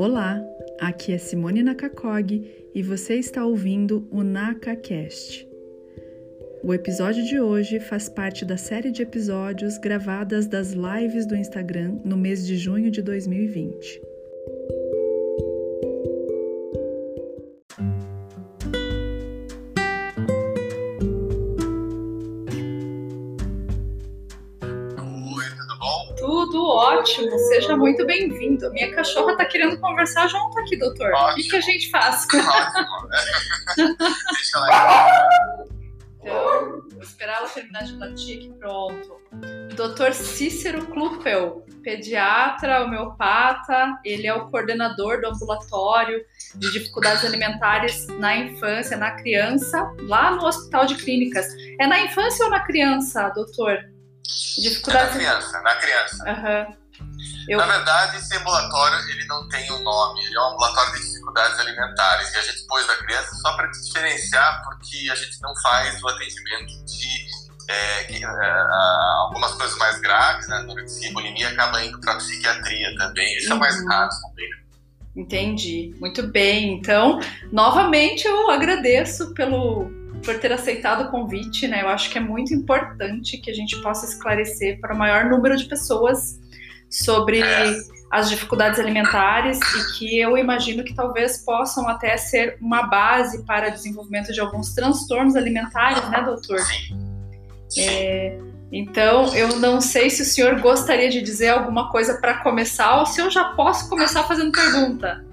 Olá, aqui é Simone Nakakog e você está ouvindo o NakaCast. O episódio de hoje faz parte da série de episódios gravadas das lives do Instagram no mês de junho de 2020. Ótimo, seja muito bem-vindo. Minha cachorra tá querendo conversar junto aqui, doutor. Ótimo. O que, que a gente faz? Ótimo. Deixa ela Então, vou esperar ela terminar de latir aqui, pronto. Dr. Cícero Kluppel, pediatra, homeopata, ele é o coordenador do ambulatório de dificuldades alimentares na infância, na criança, lá no Hospital de Clínicas. É na infância ou na criança, doutor? Dificuldades... É na criança, na criança. Uhum. Eu... Na verdade, esse ambulatório ele não tem um nome, ele é um ambulatório de dificuldades alimentares. E a gente pôs da criança só para diferenciar, porque a gente não faz o atendimento de é, é, algumas coisas mais graves, né? Anorexia e bulimia acaba indo para psiquiatria também. Isso uhum. é mais uhum. raro também. Entendi. Muito bem. Então, novamente eu agradeço pelo por ter aceitado o convite, né? Eu acho que é muito importante que a gente possa esclarecer para o maior número de pessoas sobre as dificuldades alimentares e que eu imagino que talvez possam até ser uma base para o desenvolvimento de alguns transtornos alimentares, né, doutor? Sim. É, então, eu não sei se o senhor gostaria de dizer alguma coisa para começar ou se eu já posso começar fazendo pergunta.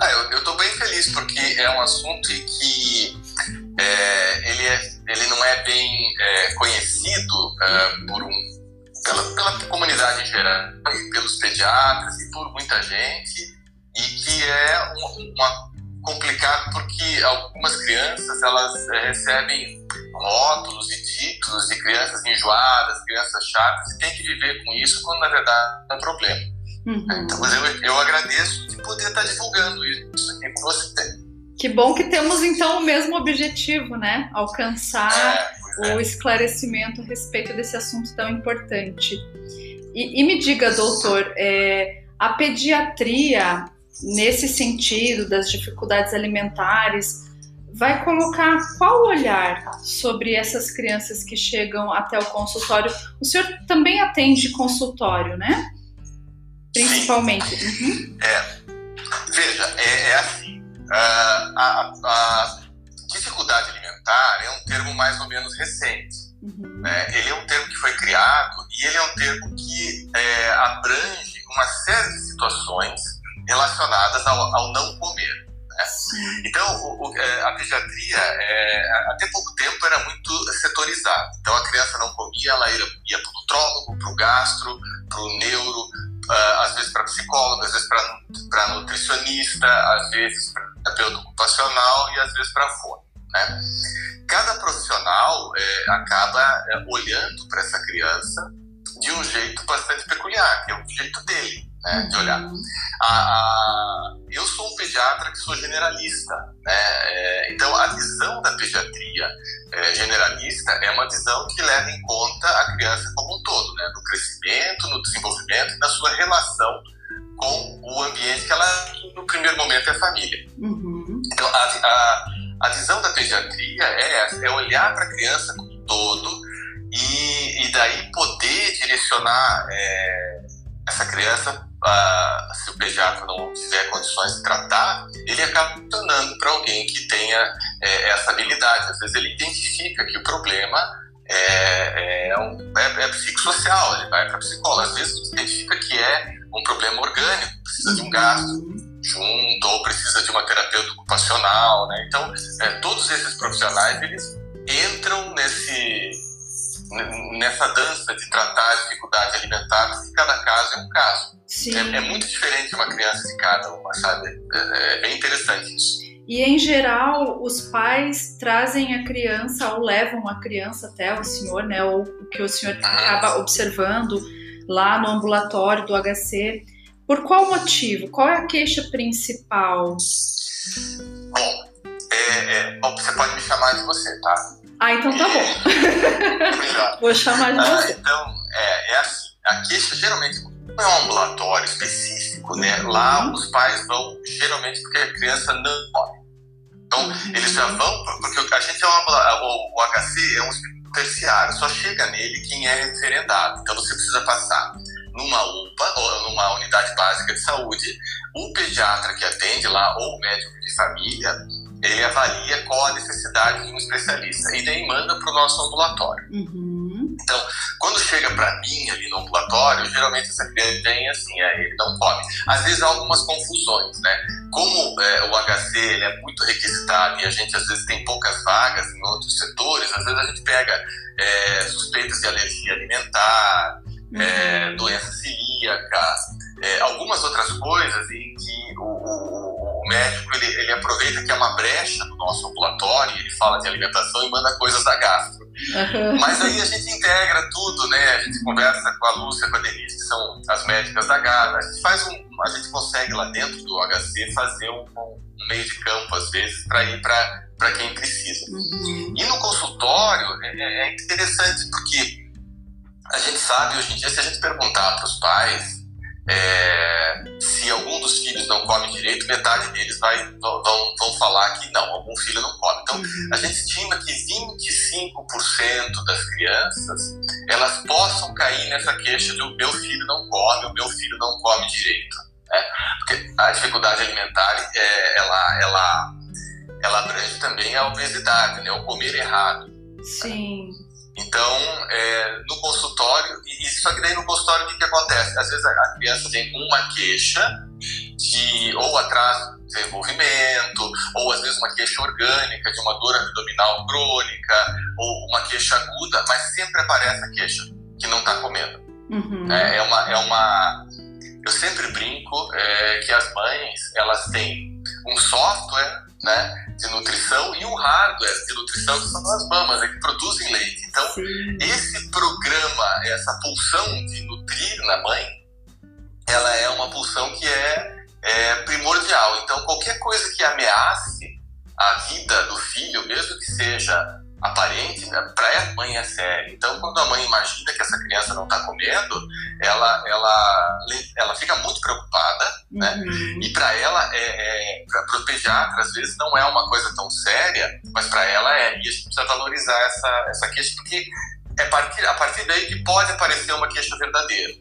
Ah, eu estou bem feliz porque é um assunto que é, ele, é, ele não é bem é, conhecido é, por um pela, pela comunidade em geral, e pelos pediatras e por muita gente, e que é uma, complicado porque algumas crianças elas é, recebem rótulos e títulos de crianças enjoadas, crianças chatas, e tem que viver com isso quando na verdade é um problema. Uhum. Então eu, eu agradeço de poder estar divulgando isso aqui com você. Que bom que temos então o mesmo objetivo, né? Alcançar é. O esclarecimento a respeito desse assunto tão importante. E, e me diga, doutor, é, a pediatria, nesse sentido das dificuldades alimentares, vai colocar qual olhar sobre essas crianças que chegam até o consultório? O senhor também atende consultório, né? Principalmente. Uhum. É, veja, é, é assim Uh, a, a, dificuldade alimentar é um termo mais ou menos recente. Uhum. Né? Ele é um termo que foi criado e ele é um termo que é, abrange uma série de situações relacionadas ao, ao não comer. Né? Então, o, o, é, a pediatria, é, até pouco tempo, era muito setorizada. Então, a criança não comia, ela ia, ia para o nutrólogo, para o gastro, para o neuro, uh, às vezes para psicólogo, às vezes para nutricionista, às vezes para terapeuta ocupacional e às vezes para fora. Né? Cada profissional é, acaba é, olhando para essa criança de um jeito bastante peculiar, que é o jeito dele né, de olhar. Uhum. A, a, eu sou um pediatra que sou generalista, né, é, então a visão da pediatria é, generalista é uma visão que leva em conta a criança como um todo, né, no crescimento, no desenvolvimento na sua relação com o ambiente que ela, no primeiro momento, é a família. Uhum. Então, a, a, a, visão da pediatria é essa, é olhar para a criança como um todo e, e daí poder direcionar é, essa criança, se o pediatra não tiver condições de tratar, ele acaba funcionando para alguém que tenha é, essa habilidade. Às vezes ele identifica que o problema é, é, um, é, é psicossocial, ele vai para psicólogo. Às vezes identifica que é um problema orgânico, precisa de um gasto junto ou precisa de uma terapeuta ocupacional, né? Então, é, todos esses profissionais eles entram nesse nessa dança de tratar a dificuldade alimentar, porque cada caso é um caso. É, é, muito diferente uma criança de cada uma, sabe? É, é bem interessante isso. E em geral, os pais trazem a criança ou levam a criança até o senhor, né? Ou o que o senhor acaba observando lá no ambulatório do HC. Por qual motivo? Qual é a queixa principal? Bom, é, é, você pode me chamar de você, tá? Ah, então tá bom. Vou chamar de ah, você. Então, é, é assim, a queixa geralmente não é um ambulatório específico né? Lá os pais vão geralmente porque a criança não come. Então eles já vão, porque a gente é uma, o, o HC é um terciário, só chega nele quem é referendado. Então você precisa passar numa UPA, ou numa unidade básica de saúde, o pediatra que atende lá, ou o médico de família, ele avalia qual a necessidade de um especialista e daí manda para o nosso ambulatório. Uhum. Então, quando chega para mim ali no ambulatório, geralmente essa criança vem assim, é, ele não come. Às vezes há algumas confusões, né? Como é, o HC ele é muito requisitado e a gente às vezes tem poucas vagas em outros setores, às vezes a gente pega é, suspeitas de alergia alimentar, é, uhum. doença celíaca, é, algumas outras coisas em que o, o, o médico ele, ele, aproveita que é uma brecha no nosso ambulatório, ele fala de alimentação e manda coisas da gastro. Uhum. Mas aí a gente integra tudo, né? A gente conversa com a Lúcia, com a Denise, que são as médicas da gastro. A gente faz um, a gente consegue lá dentro do HC fazer um, um meio de campo às vezes para ir para quem precisa. Uhum. E no consultório é, é, é interessante porque a gente sabe hoje em dia, se a gente perguntar para os pais é, se algum dos filhos não come direito, metade deles vai, vão, vão falar que não, algum filho não come. Então, uhum. a gente estima que 25% das crianças elas possam cair nessa queixa de o meu filho não come, o meu filho não come direito. Né? Porque a dificuldade alimentar, é, ela, ela, ela abrange também a obesidade, né? o comer errado. Sim. Então, é, no consultório, e só que daí no consultório o que, que acontece? Às vezes a criança tem uma queixa de ou atraso de desenvolvimento, ou às vezes uma queixa orgânica de uma dor abdominal crônica, ou uma queixa aguda, mas sempre aparece a queixa que não está comendo. Uhum. É, é, uma, é uma. Eu sempre brinco é, que as mães elas têm um software né, de nutrição e um hardware de nutrição que são as mamas, né, que produzem leite. Então, Sim. esse programa, essa pulsão de nutrir na mãe, ela é uma pulsão que é, é primordial. Então, qualquer coisa que ameace a vida do filho, mesmo que seja aparente, né, para a mãe é sério. Então, quando a mãe imagina que essa criança não está comendo, ela, ela, ela fica muito preocupada, né? uhum. E para ela, é, é para o pediatra, às vezes não é uma coisa tão séria, mas para ela é. E a gente precisa valorizar essa, essa queixa, porque é partir, a partir daí que pode aparecer uma queixa verdadeira.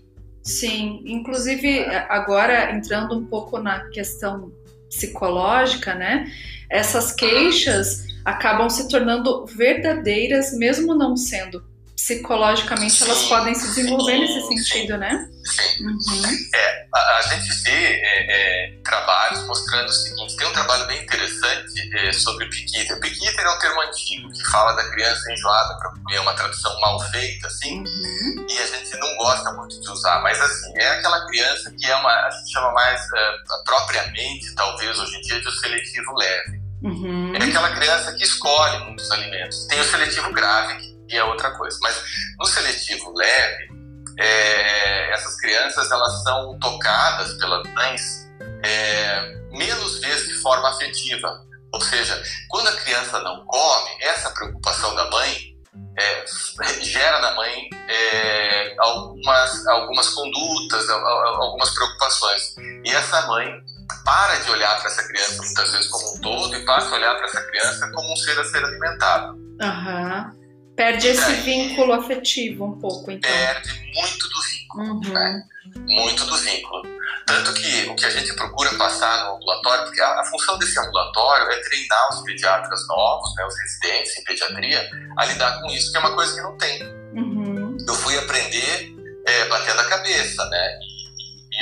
Sim, inclusive agora entrando um pouco na questão psicológica, né? Essas queixas acabam se tornando verdadeiras, mesmo não sendo. Psicologicamente, sim, elas podem se desenvolver sim, nesse sentido, sim, né? Sim. Uhum. É, a, a, gente vê é, é, trabalhos mostrando o seguinte: tem um trabalho bem interessante é, sobre piquita. Piquita é um termo antigo que fala da criança enjoada para comer, uma tradução mal feita, assim, uhum. e a gente não gosta muito de usar, mas assim, é aquela criança que é uma, a gente chama mais uh, propriamente, talvez hoje em dia, de um seletivo leve. Uhum. É aquela criança que escolhe muitos alimentos. Tem o seletivo grave, que é outra coisa. Mas no seletivo leve, é, essas crianças elas são tocadas pelas mães é, menos vezes de forma afetiva. Ou seja, quando a criança não come, essa preocupação da mãe é, gera na mãe é, algumas, algumas condutas, algumas preocupações. E essa mãe para de olhar para essa criança muitas vezes como um todo e passa a olhar para essa criança como um ser a ser alimentado. Uhum. Perde esse vínculo afetivo um pouco, então. Perde muito do vínculo, uhum. né? Muito do vínculo. Tanto que o que a gente procura passar no ambulatório, porque a, a função desse ambulatório é treinar os pediatras novos, né, os residentes em pediatria, a lidar com isso, que é uma coisa que não tem. Uhum. Eu fui aprender é, batendo a cabeça, né?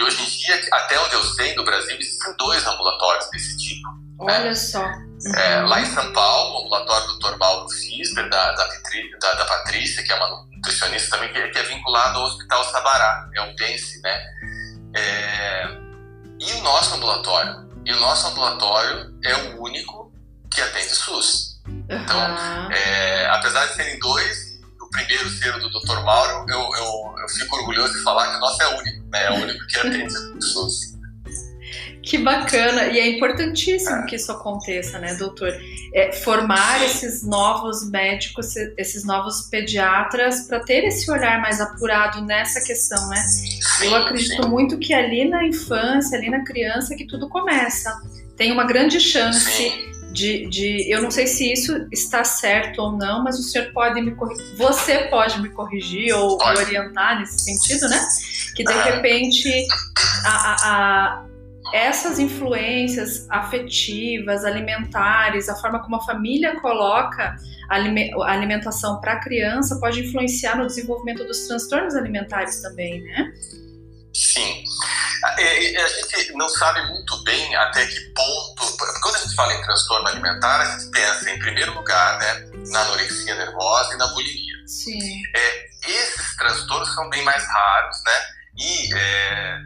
E hoje em dia, até onde eu sei, no Brasil, existem dois ambulatórios desse tipo. Né? Olha né? só. Uhum. É, lá em São Paulo, o ambulatório do Dr. Mauro Fisber, da, da, da, da, Patrícia, que é uma nutricionista também, que, é, que é vinculado ao Hospital Sabará, é o PENSE, né? É, e o nosso ambulatório? E o nosso ambulatório é o único que atende SUS. Então, uhum. é, apesar de serem dois, primeiro ser o do Dr. Mauro, eu, eu, eu fico orgulhoso de falar que o nosso é único, né? É o único que atende SUS. Que bacana! E é importantíssimo que isso aconteça, né, doutor? É, formar esses novos médicos, esses novos pediatras, para ter esse olhar mais apurado nessa questão, né? Eu acredito muito que ali na infância, ali na criança, que tudo começa. Tem uma grande chance de, de, eu não sei se isso está certo ou não, mas o senhor pode me corrigir, você pode me corrigir ou me orientar nesse sentido, né? Que de repente a, a, a essas influências afetivas, alimentares, a forma como a família coloca a alimentação para a criança pode influenciar no desenvolvimento dos transtornos alimentares também, né? Sim. É, a gente não sabe muito bem até que ponto. Quando a gente fala em transtorno alimentar, a gente pensa, em primeiro lugar, né, na anorexia nervosa e na bulimia. Sim. É, esses transtornos são bem mais raros, né? E é,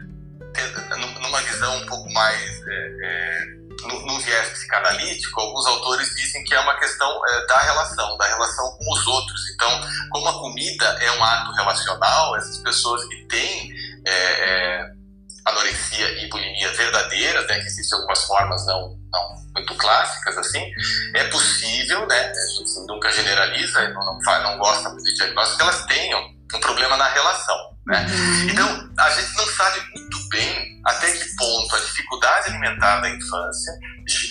numa visão um pouco mais é, é, no, no, viés psicanalítico, alguns autores dizem que é uma questão é, da relação, da relação com os outros. Então, como a comida é um ato relacional, essas pessoas que têm é, é, anorexia e bulimia verdadeiras, né, que existem algumas formas não, não muito clássicas assim, é possível, né, a gente nunca generaliza, não, não, faz, não gosta muito de diagnóstico, que elas tenham um problema na relação. Né? Uhum. Então, a gente não sabe muito bem até que ponto a dificuldade alimentar da infância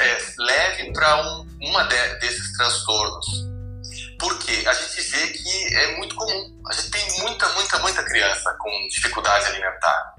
é, leve para um, uma de, desses transtornos. Porque a gente vê que é muito comum. A gente tem muita, muita, muita criança com dificuldade alimentar.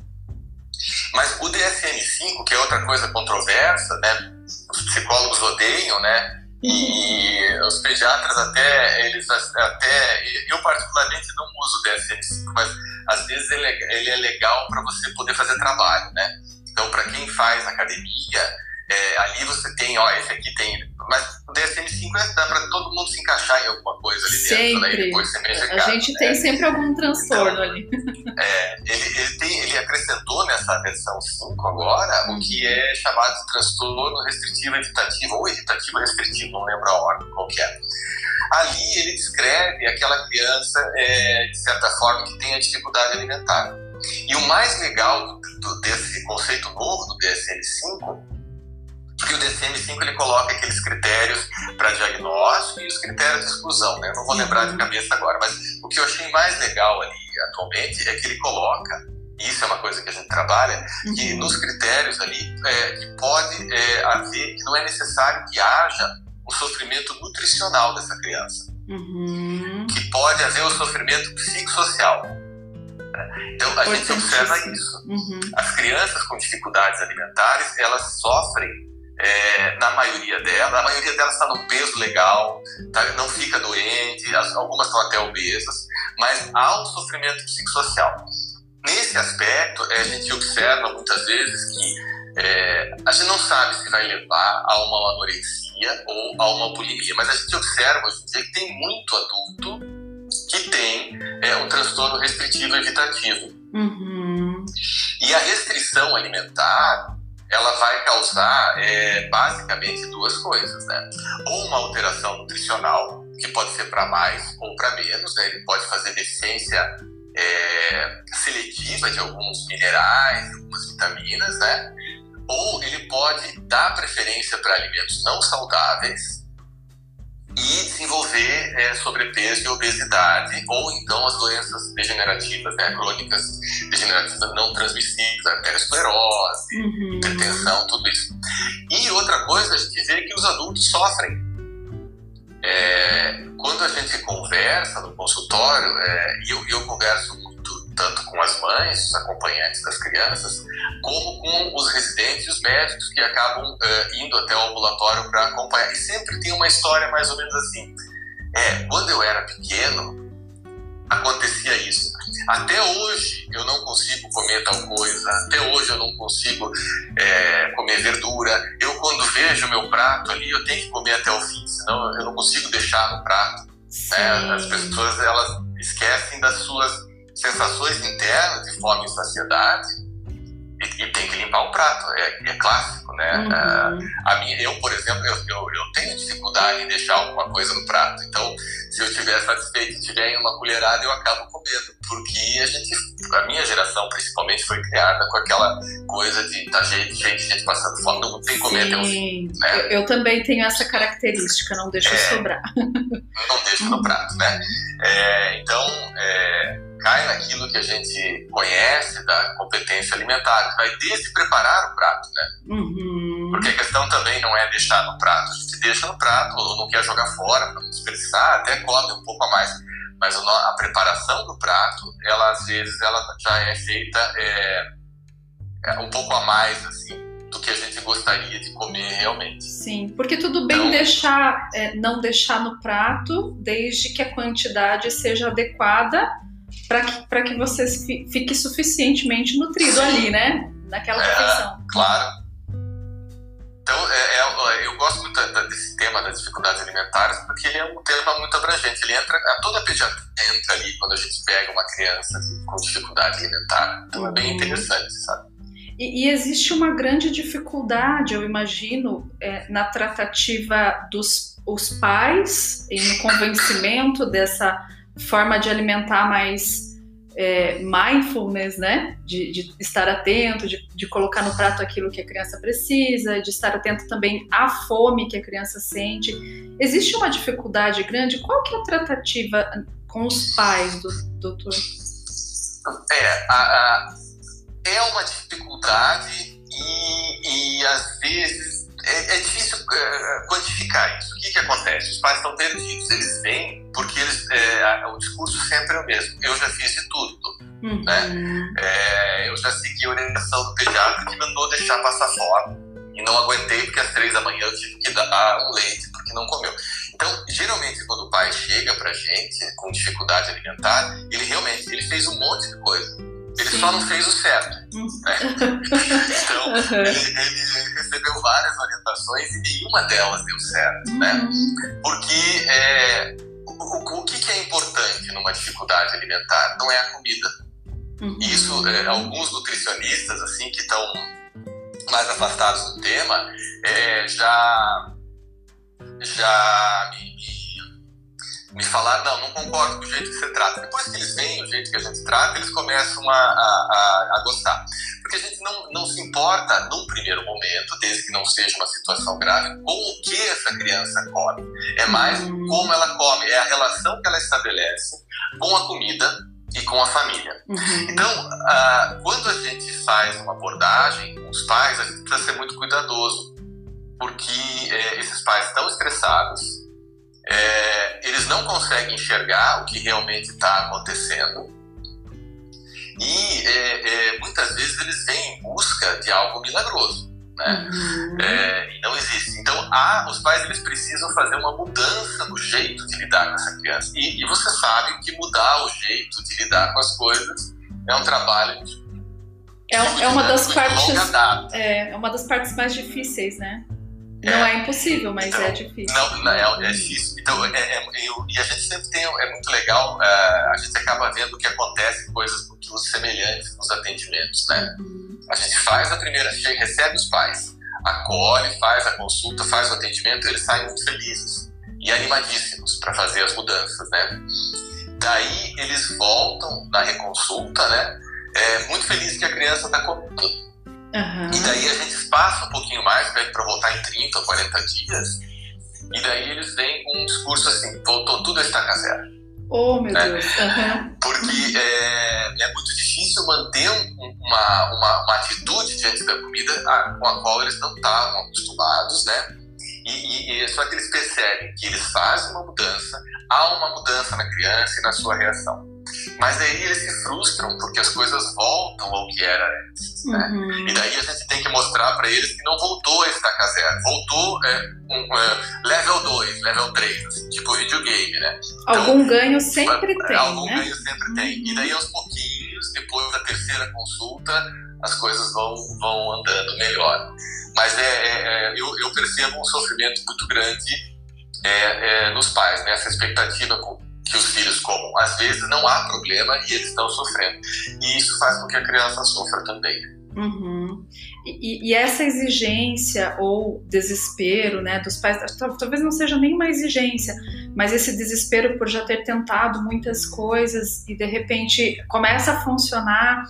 Mas o DSM-5, que é outra coisa controversa, né? Os psicólogos odeiam, né? E os pediatras até, eles até, eu particularmente não uso o DSM-5, mas às vezes ele é, ele é legal para você poder fazer trabalho, né? Então, para quem faz academia, é, ali você tem, ó, esse aqui tem. Mas o DSM-5 é, dá para todo mundo se encaixar em alguma coisa ali sempre. dentro, né? E depois você mexe A gente né? tem sempre algum transtorno então, ali. É, ele, ele, tem, ele acrescentou nessa versão 5 agora o que é chamado de transtorno restritivo evitativo, ou evitativo restritivo, não lembro a ordem qual que é. Ali ele descreve aquela criança, é, de certa forma, que tem a dificuldade alimentar. E o mais legal do, do, desse conceito novo do DSM-5 porque o DSM-5 ele coloca aqueles critérios para diagnóstico e os critérios de exclusão, né? Eu não vou lembrar de uhum. cabeça agora, mas o que eu achei mais legal ali atualmente é que ele coloca, e isso é uma coisa que a gente trabalha, que uhum. nos critérios ali é, que pode é, haver, que não é necessário que haja o sofrimento nutricional dessa criança. Uhum. Que pode haver o sofrimento psicossocial. Então a gente observa isso. Uhum. As crianças com dificuldades alimentares, elas sofrem é, na maioria delas, a maioria delas está no peso legal, tá, não fica doente, as, algumas estão até obesas, mas há um sofrimento psicossocial. Nesse aspecto, é, a gente observa muitas vezes que é, a gente não sabe se vai levar a uma anorexia ou a uma bulimia, mas a gente observa hoje em dia que tem muito adulto que tem é, um transtorno restritivo evitativo. Uhum. E a restrição alimentar ela vai causar é, basicamente duas coisas, né? Ou uma alteração nutricional, que pode ser para mais ou para menos, né? Ele pode fazer deficiência é, seletiva de alguns minerais, algumas vitaminas, né? Ou ele pode dar preferência para alimentos não saudáveis e desenvolver é, sobrepeso e obesidade, ou então as doenças degenerativas, né, crônicas degenerativas não transmissíveis, arteriosclerose, uhum. hipertensão, tudo isso. E outra coisa, a gente vê que os adultos sofrem. É, quando a gente conversa no consultório, é, e eu, eu converso tanto com as mães, os acompanhantes das crianças, como com os residentes e os médicos que acabam uh, indo até o ambulatório para acompanhar. E sempre tem uma história mais ou menos assim. É, quando eu era pequeno, acontecia isso. Até hoje eu não consigo comer tal coisa, até hoje eu não consigo é, comer verdura. Eu, quando vejo o meu prato ali, eu tenho que comer até o fim, senão eu não consigo deixar no prato. Né? As pessoas elas esquecem das suas sensações internas de fome e saciedade e e tem que limpar o prato, é, é clássico, né? Uhum. Uh, a minha, eu, por exemplo, eu, eu, eu, tenho dificuldade em deixar alguma coisa no prato, então se eu estiver satisfeito e tiver uma colherada, eu acabo comendo, porque a gente, a minha geração principalmente foi criada com aquela coisa de tá cheio, cheio de gente passando fome, não tem comer até fim. Né? Eu, eu, também tenho essa característica, não deixo é, sobrar. Não deixo no prato, né? É, então, é, cai naquilo que a gente conhece da competência alimentar, que vai desde preparar o prato, né? Uhum. Porque a questão também não é deixar no prato, a gente deixa no prato, ou não quer jogar fora para não desperdiçar, até come um pouco a mais. Mas a preparação do prato, ela às vezes ela já é feita é, é um pouco a mais, assim, do que a gente gostaria de comer realmente. Sim, porque tudo bem então, deixar, é, não deixar no prato, desde que a quantidade seja adequada para que, que você fique suficientemente nutrido Sim. ali, né? Naquela é, refeição. Claro. Então, é, é, eu gosto muito desse tema das dificuldades alimentares, porque ele é um tema muito abrangente. Ele entra, toda a pediatria entra ali quando a gente pega uma criança com dificuldade alimentar. Então, é bem uhum. interessante, sabe? E, e, existe uma grande dificuldade, eu imagino, é, na tratativa dos os pais e no convencimento dessa forma de alimentar mais é, mindfulness, né? De, de estar atento, de, de, colocar no prato aquilo que a criança precisa, de estar atento também à fome que a criança sente. Existe uma dificuldade grande? Qual que é a tratativa com os pais, do, doutor? É, a, a, é uma dificuldade e, e às vezes é, é difícil é, quantificar isso. O? Os pais estão perdidos. Eles vêm porque eles, é, o discurso sempre é o mesmo. Eu já fiz de tudo. Uhum. Né? É, eu já segui a orientação do pediatra que mandou deixar passar fome. E não aguentei porque às três da manhã eu tive que dar um leite porque não comeu. Então, geralmente, quando o pai chega pra gente com dificuldade alimentar, ele realmente ele fez um monte de coisa ele Sim. só não fez o certo. Né? então, uhum. ele, ele, recebeu várias orientações e nenhuma delas deu certo. Né? Uhum. Né? Porque é, o, o, que, que, é importante numa dificuldade alimentar? Não é a comida. Uhum. Isso, é, alguns nutricionistas assim que estão mais afastados do tema é, já, já me, me falar, não, não concordo com o jeito que você trata. Depois que eles veem o jeito que a gente trata, eles começam a, a, a, gostar. Porque a gente não, não se importa, num primeiro momento, desde que não seja uma situação grave, com o que essa criança come. É mais uhum. como ela come, é a relação que ela estabelece com a comida e com a família. Uhum. Então, quando a gente faz uma abordagem com os pais, a gente precisa ser muito cuidadoso, porque é, esses pais estão estressados, é, eles não conseguem enxergar o que realmente está acontecendo e é, é, muitas vezes eles vêm em busca de algo milagroso, né? Uhum. É, e não existe. Então, há, os pais eles precisam fazer uma mudança no jeito de lidar com essa criança. E, e você sabe que mudar o jeito de lidar com as coisas é um trabalho é, é uma das partes é, é uma das partes mais difíceis, né? Não é, é impossível, mas então, é difícil. Não, não é, é, difícil. Então, é, é, eu, e a gente sempre tem, é muito legal, a gente acaba vendo que acontece, coisas muito semelhantes nos atendimentos, né? Uhum. A gente faz a primeira, chega, recebe os pais, acolhe, faz a consulta, faz o atendimento, eles saem muito felizes e animadíssimos para fazer as mudanças, né? Daí eles voltam na reconsulta, né? É, muito felizes que a criança está comendo Uhum. E daí a gente passa um pouquinho mais, pede para voltar em 30 ou 40 dias, e daí eles vêm com um discurso assim: voltou tudo a estaca zero. Oh, meu né? Deus. Uhum. Porque é, é, muito difícil manter uma, uma, uma, atitude diante da comida com a qual eles não estavam acostumados, né? E, e, e, só que eles percebem que eles fazem uma mudança, há uma mudança na criança e na sua reação. Mas daí eles se frustram porque as coisas voltam ao que era antes. Né? Uhum. E daí a gente tem que mostrar para eles que não voltou a estaca zero, voltou é, um, é, level 2, level 3, assim, tipo videogame, né? Então, algum ganho sempre tem. Algum né? ganho sempre tem. E daí aos pouquinhos, depois da terceira consulta, as coisas vão, vão andando melhor. Mas é, é, é eu, eu, percebo um sofrimento muito grande é, é, nos pais, né? essa expectativa com, que os filhos comam. Às vezes não há problema e eles estão sofrendo. E isso faz com que a criança sofra também. Uhum. E, e, essa exigência ou desespero né, dos pais, talvez não seja nem uma exigência, mas esse desespero por já ter tentado muitas coisas e de repente começa a funcionar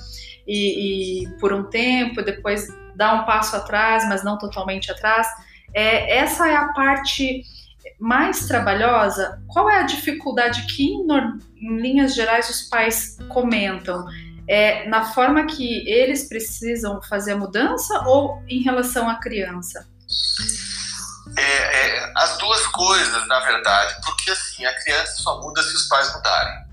e, e por um tempo, depois dá um passo atrás, mas não totalmente atrás. É, essa é a parte mais trabalhosa. Qual é a dificuldade que, em, em linhas gerais, os pais comentam? é na forma que eles precisam fazer a mudança ou em relação à criança? É, é, as duas coisas, na verdade, porque assim, a criança só muda se os pais mudarem.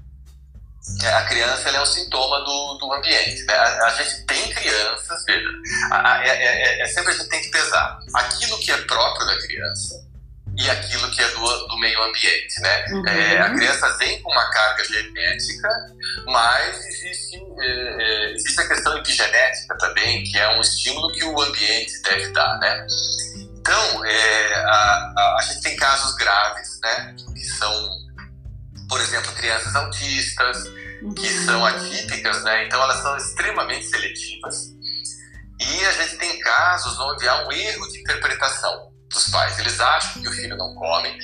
É, a criança é um sintoma do, do ambiente. Né? A, a, gente tem crianças, veja, a, a, é, é, é, sempre a gente tem que pesar aquilo que é próprio da criança e aquilo que é do, do meio ambiente, né? Uhum. É, a criança vem com uma carga genética, mas existe, é, é, existe a questão epigenética também, que é um estímulo que o ambiente deve dar, né? Então, é, a, a, a, gente tem casos graves, né? Que são, por exemplo, crianças autistas, uhum. que são atípicas, né? Então, elas são extremamente seletivas. E a gente tem casos onde há um erro de interpretação dos pais. Eles acham que o filho não come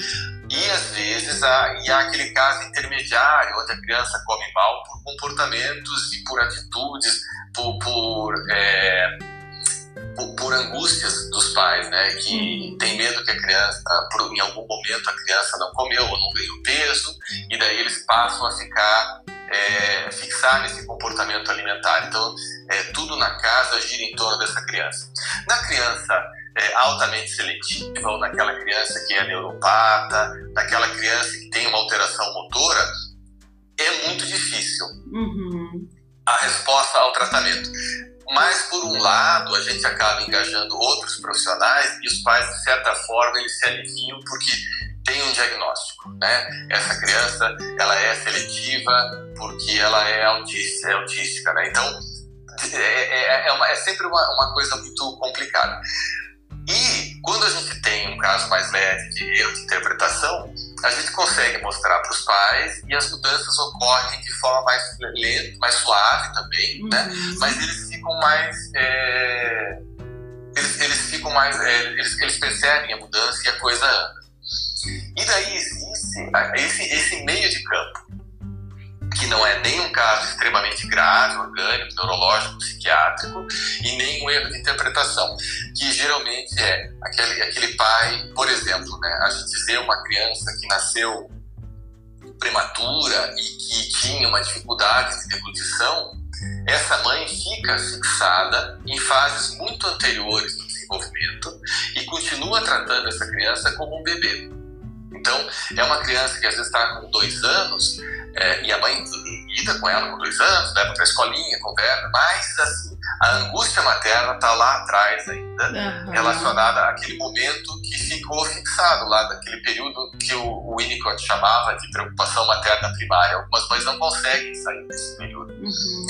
e às vezes há, e há aquele caso intermediário onde a criança come mal por comportamentos e por atitudes, por, por, é, por, por angústias dos pais, né? Que tem medo que a criança, por, em algum momento a criança não comeu ou não ganhou peso e daí eles passam a ficar é, fixar nesse comportamento alimentar. Então, é, tudo na casa gira em torno dessa criança. Na criança é, altamente seletiva, ou naquela criança que é neuropata, naquela criança que tem uma alteração motora, é muito difícil uhum. a resposta ao tratamento. Mas, por um lado, a gente acaba engajando outros profissionais e os pais, de certa forma, eles se aliviam porque tem um diagnóstico, né? Essa criança, ela é seletiva porque ela é autista, é autística, né? Então, é, é, é, uma, é sempre uma, uma coisa muito complicada. E quando a gente tem um caso mais leve de erro de interpretação, a gente consegue mostrar para os pais e as mudanças ocorrem de forma mais lenta, mais suave também, né? uhum. né? Mas eles ficam mais. É... Eles, eles ficam mais. É, eles, eles percebem a mudança e a coisa anda. E daí existe esse, esse meio de campo que não é nem um caso extremamente grave, orgânico, neurológico, psiquiátrico, e nem um erro de interpretação, que geralmente é aquele, aquele pai, por exemplo, né, a gente vê uma criança que nasceu prematura e que tinha uma dificuldade de deglutição, essa mãe fica fixada em fases muito anteriores do desenvolvimento e continua tratando essa criança como um bebê. Então, é uma criança que às vezes está com dois anos é, e a mãe lida com ela com dois anos, leva para a escolinha, conversa, mas assim, a angústia materna está lá atrás ainda, uhum. relacionada àquele momento que ficou fixado lá, daquele período que o, o Winnicott chamava de preocupação materna primária. Algumas mães não conseguem sair desse período. Uhum.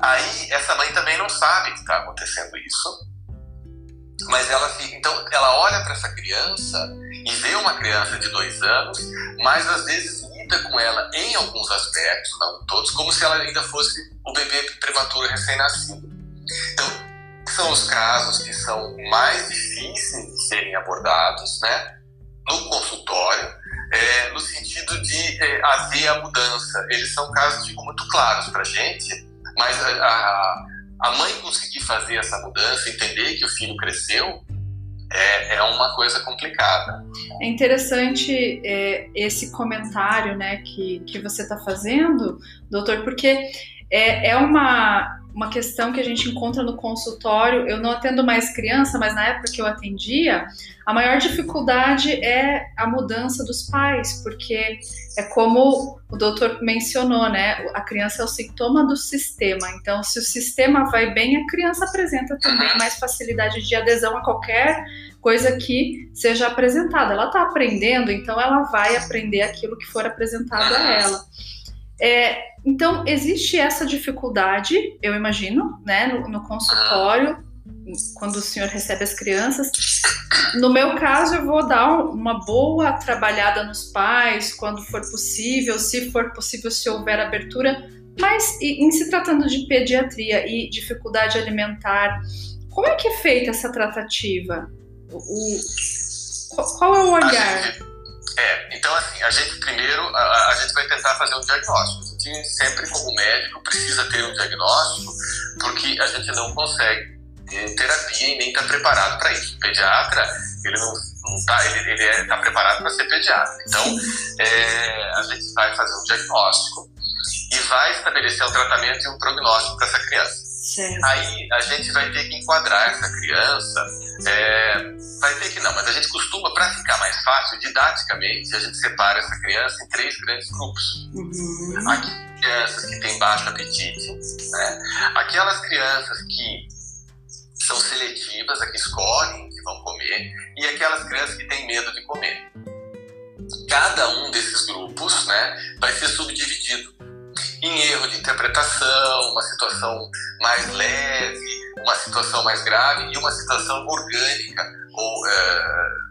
Aí, essa mãe também não sabe que está acontecendo isso, mas ela fica. Então, ela olha para essa criança e vê uma criança de dois anos, mas às vezes com ela em alguns aspectos, não todos, como se ela ainda fosse o bebê prematuro recém-nascido. Então, são os casos que são mais difíceis de serem abordados, né, no consultório, é, no sentido de é, haver a mudança. Eles são casos, digo, muito claros para a gente, mas a a mãe conseguir fazer essa mudança, entender que o filho cresceu, é, é uma coisa complicada. É interessante é, esse comentário né, que, que você está fazendo, doutor, porque é, é uma, uma questão que a gente encontra no consultório. Eu não atendo mais criança, mas na época que eu atendia, a maior dificuldade é a mudança dos pais, porque é como o doutor mencionou, né? A criança é o sintoma do sistema. Então, se o sistema vai bem, a criança apresenta também mais facilidade de adesão a qualquer coisa que seja apresentada. Ela está aprendendo, então ela vai aprender aquilo que for apresentado a ela. É, então, existe essa dificuldade, eu imagino, né, no, no, consultório, quando o senhor recebe as crianças. No meu caso, eu vou dar uma boa trabalhada nos pais, quando for possível, se for possível, se houver abertura, Mas em se tratando de pediatria e dificuldade alimentar, como é que é feita essa tratativa? O, qual é o olhar? É, então assim, a gente primeiro, a, a, gente vai tentar fazer um diagnóstico. A gente sempre, como médico, precisa ter um diagnóstico, porque a gente não consegue terapia e nem está preparado para isso. O pediatra, ele não está ele, ele é, tá preparado para ser pediatra. Então, é, a gente vai fazer um diagnóstico e vai estabelecer um tratamento e um prognóstico para essa criança. Certo. Aí a gente vai ter que enquadrar essa criança, é, vai ter que não, mas a gente costuma, para ficar mais fácil, didaticamente, a gente separa essa criança em três grandes grupos. Uhum. Aqui, crianças que têm baixo apetite, né? aquelas crianças que são seletivas, a que escolhem que vão comer, e aquelas crianças que têm medo de comer. Cada um desses grupos né, vai ser subdividido em erro de interpretação, uma situação mais leve, uma situação mais grave e uma situação orgânica ou é,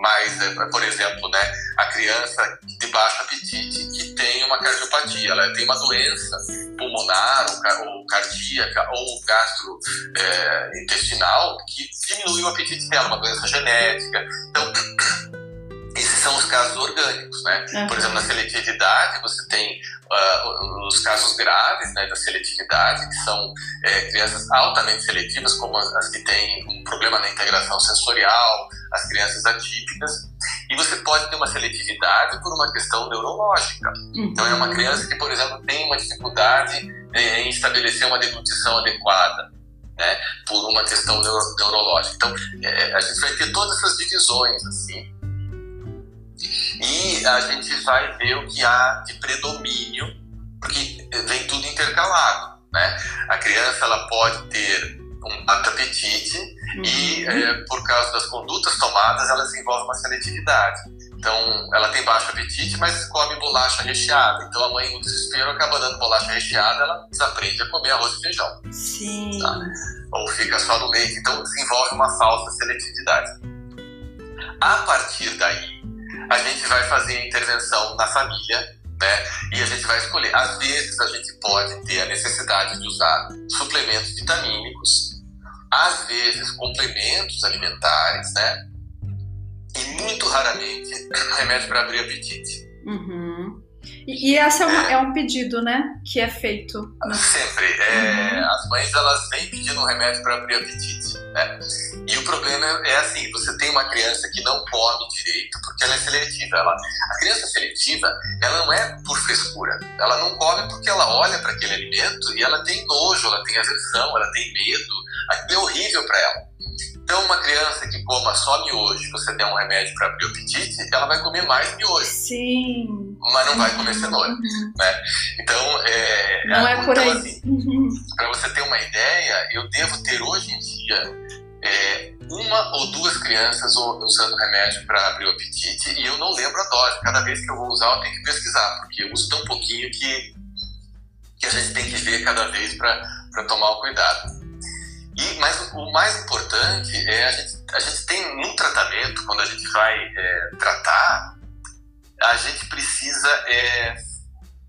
mais, é, por exemplo, né, a criança de baixo apetite que tem uma cardiopatia, ela tem uma doença pulmonar ou, cardíaca ou gastrointestinal é, que diminui o apetite dela, uma doença genética. Então, são os casos orgânicos, né? Uhum. Por exemplo, na seletividade você tem uh, os casos graves né, da seletividade, que são é, crianças altamente seletivas, como as que têm um problema na integração sensorial, as crianças atípicas. E você pode ter uma seletividade por uma questão neurológica. Uhum. Então, é uma criança que, por exemplo, tem uma dificuldade em estabelecer uma deglutição adequada. Né, por uma questão neuro neurológica. Então, é, a gente vai ter todas essas divisões, assim, e a gente vai ver o que há de predomínio, porque vem tudo intercalado. Né? A criança ela pode ter um alto apetite uhum. e, é, por causa das condutas tomadas, ela desenvolve uma seletividade. Então, ela tem baixo apetite, mas come bolacha recheada. Então, a mãe, no desespero, acaba dando bolacha recheada, ela desaprende a comer arroz e feijão. Sim. Tá? Ou fica só no leite. Então, desenvolve uma falsa seletividade. A partir daí, a gente vai fazer a intervenção na família, né? E a gente vai escolher. Às vezes a gente pode ter a necessidade de usar suplementos vitamínicos, às vezes complementos alimentares, né? E muito raramente remédio para abrir apetite. Uhum. E, e esse é, é, é, um pedido, né? Que é feito. Sempre. É, uhum. As mães elas vêm pedindo um remédio para abrir apetite. Né? E o problema é, assim: você tem uma criança que não come direito porque ela é seletiva. Ela, a criança seletiva, ela não é por frescura. Ela não come porque ela olha para aquele alimento e ela tem nojo, ela tem aversão, ela tem medo. Aquilo é horrível para ela. Então, uma criança que coma só miojo, você der um remédio para abrir o apetite, ela vai comer mais miojo. Sim. Mas não vai comer cenoura. Uhum. Né? Então, é, não é, é por então, aí. Assim, uhum. para você ter uma ideia, eu devo ter hoje em dia é, uma ou duas crianças usando remédio para abrir o apetite e eu não lembro a dose. Cada vez que eu vou usar, eu tenho que pesquisar, porque eu uso tão pouquinho que, que a gente tem que ver cada vez para tomar o cuidado. E, mas o mais importante é a gente, a gente tem um tratamento, quando a gente vai é, tratar, a gente precisa é,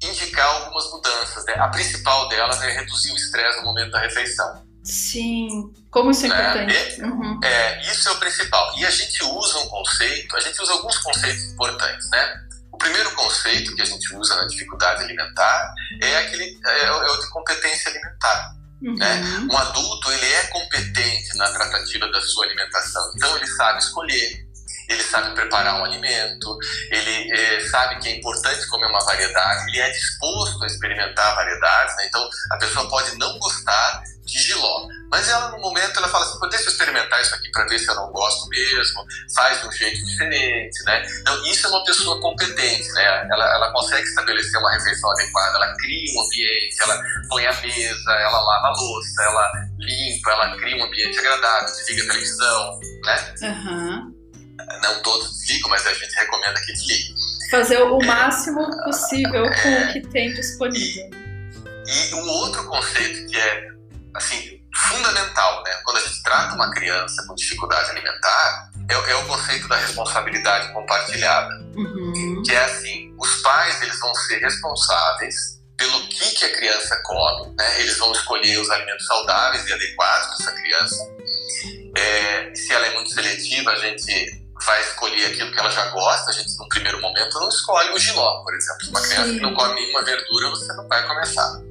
indicar algumas mudanças. Né? A principal delas é reduzir o estresse no momento da refeição. Sim, como isso é né? importante. E, uhum. é, isso é o principal. E a gente usa um conceito, a gente usa alguns conceitos importantes, né? O primeiro conceito que a gente usa na dificuldade alimentar é aquele é, é o de competência alimentar. Uhum. Né? Um adulto ele é competente na tratativa da sua alimentação, então ele sabe escolher, ele sabe preparar um alimento, ele é, sabe que é importante comer uma variedade, ele é disposto a experimentar variedades, né? então a pessoa pode não gostar de giló, mas ela no momento ela fala assim, deixa eu experimentar isso aqui para ver se eu não gosto mesmo, faz de um jeito diferente, né? Então isso é uma pessoa competente, né? Ela, ela consegue estabelecer uma refeição adequada, ela cria um ambiente, ela põe a mesa, ela lava a louça, ela limpa, ela cria um ambiente agradável, desliga a televisão, né? Uhum não todos desligam, mas a gente recomenda que desligue. Fazer o máximo possível é, com o que tem disponível. E um outro conceito que é, assim, fundamental, né? Quando a gente trata uma criança com dificuldade alimentar, é, é o conceito da responsabilidade compartilhada. Uhum. Que é assim, os pais, eles vão ser responsáveis pelo que, que a criança come, né? eles vão escolher os alimentos saudáveis e adequados para essa criança. É, se ela é muito seletiva, a gente vai escolher aquilo que ela já gosta. A gente, num primeiro momento, não escolhe o giló, por exemplo. Uma criança Sim. que não come nenhuma verdura, você não vai começar.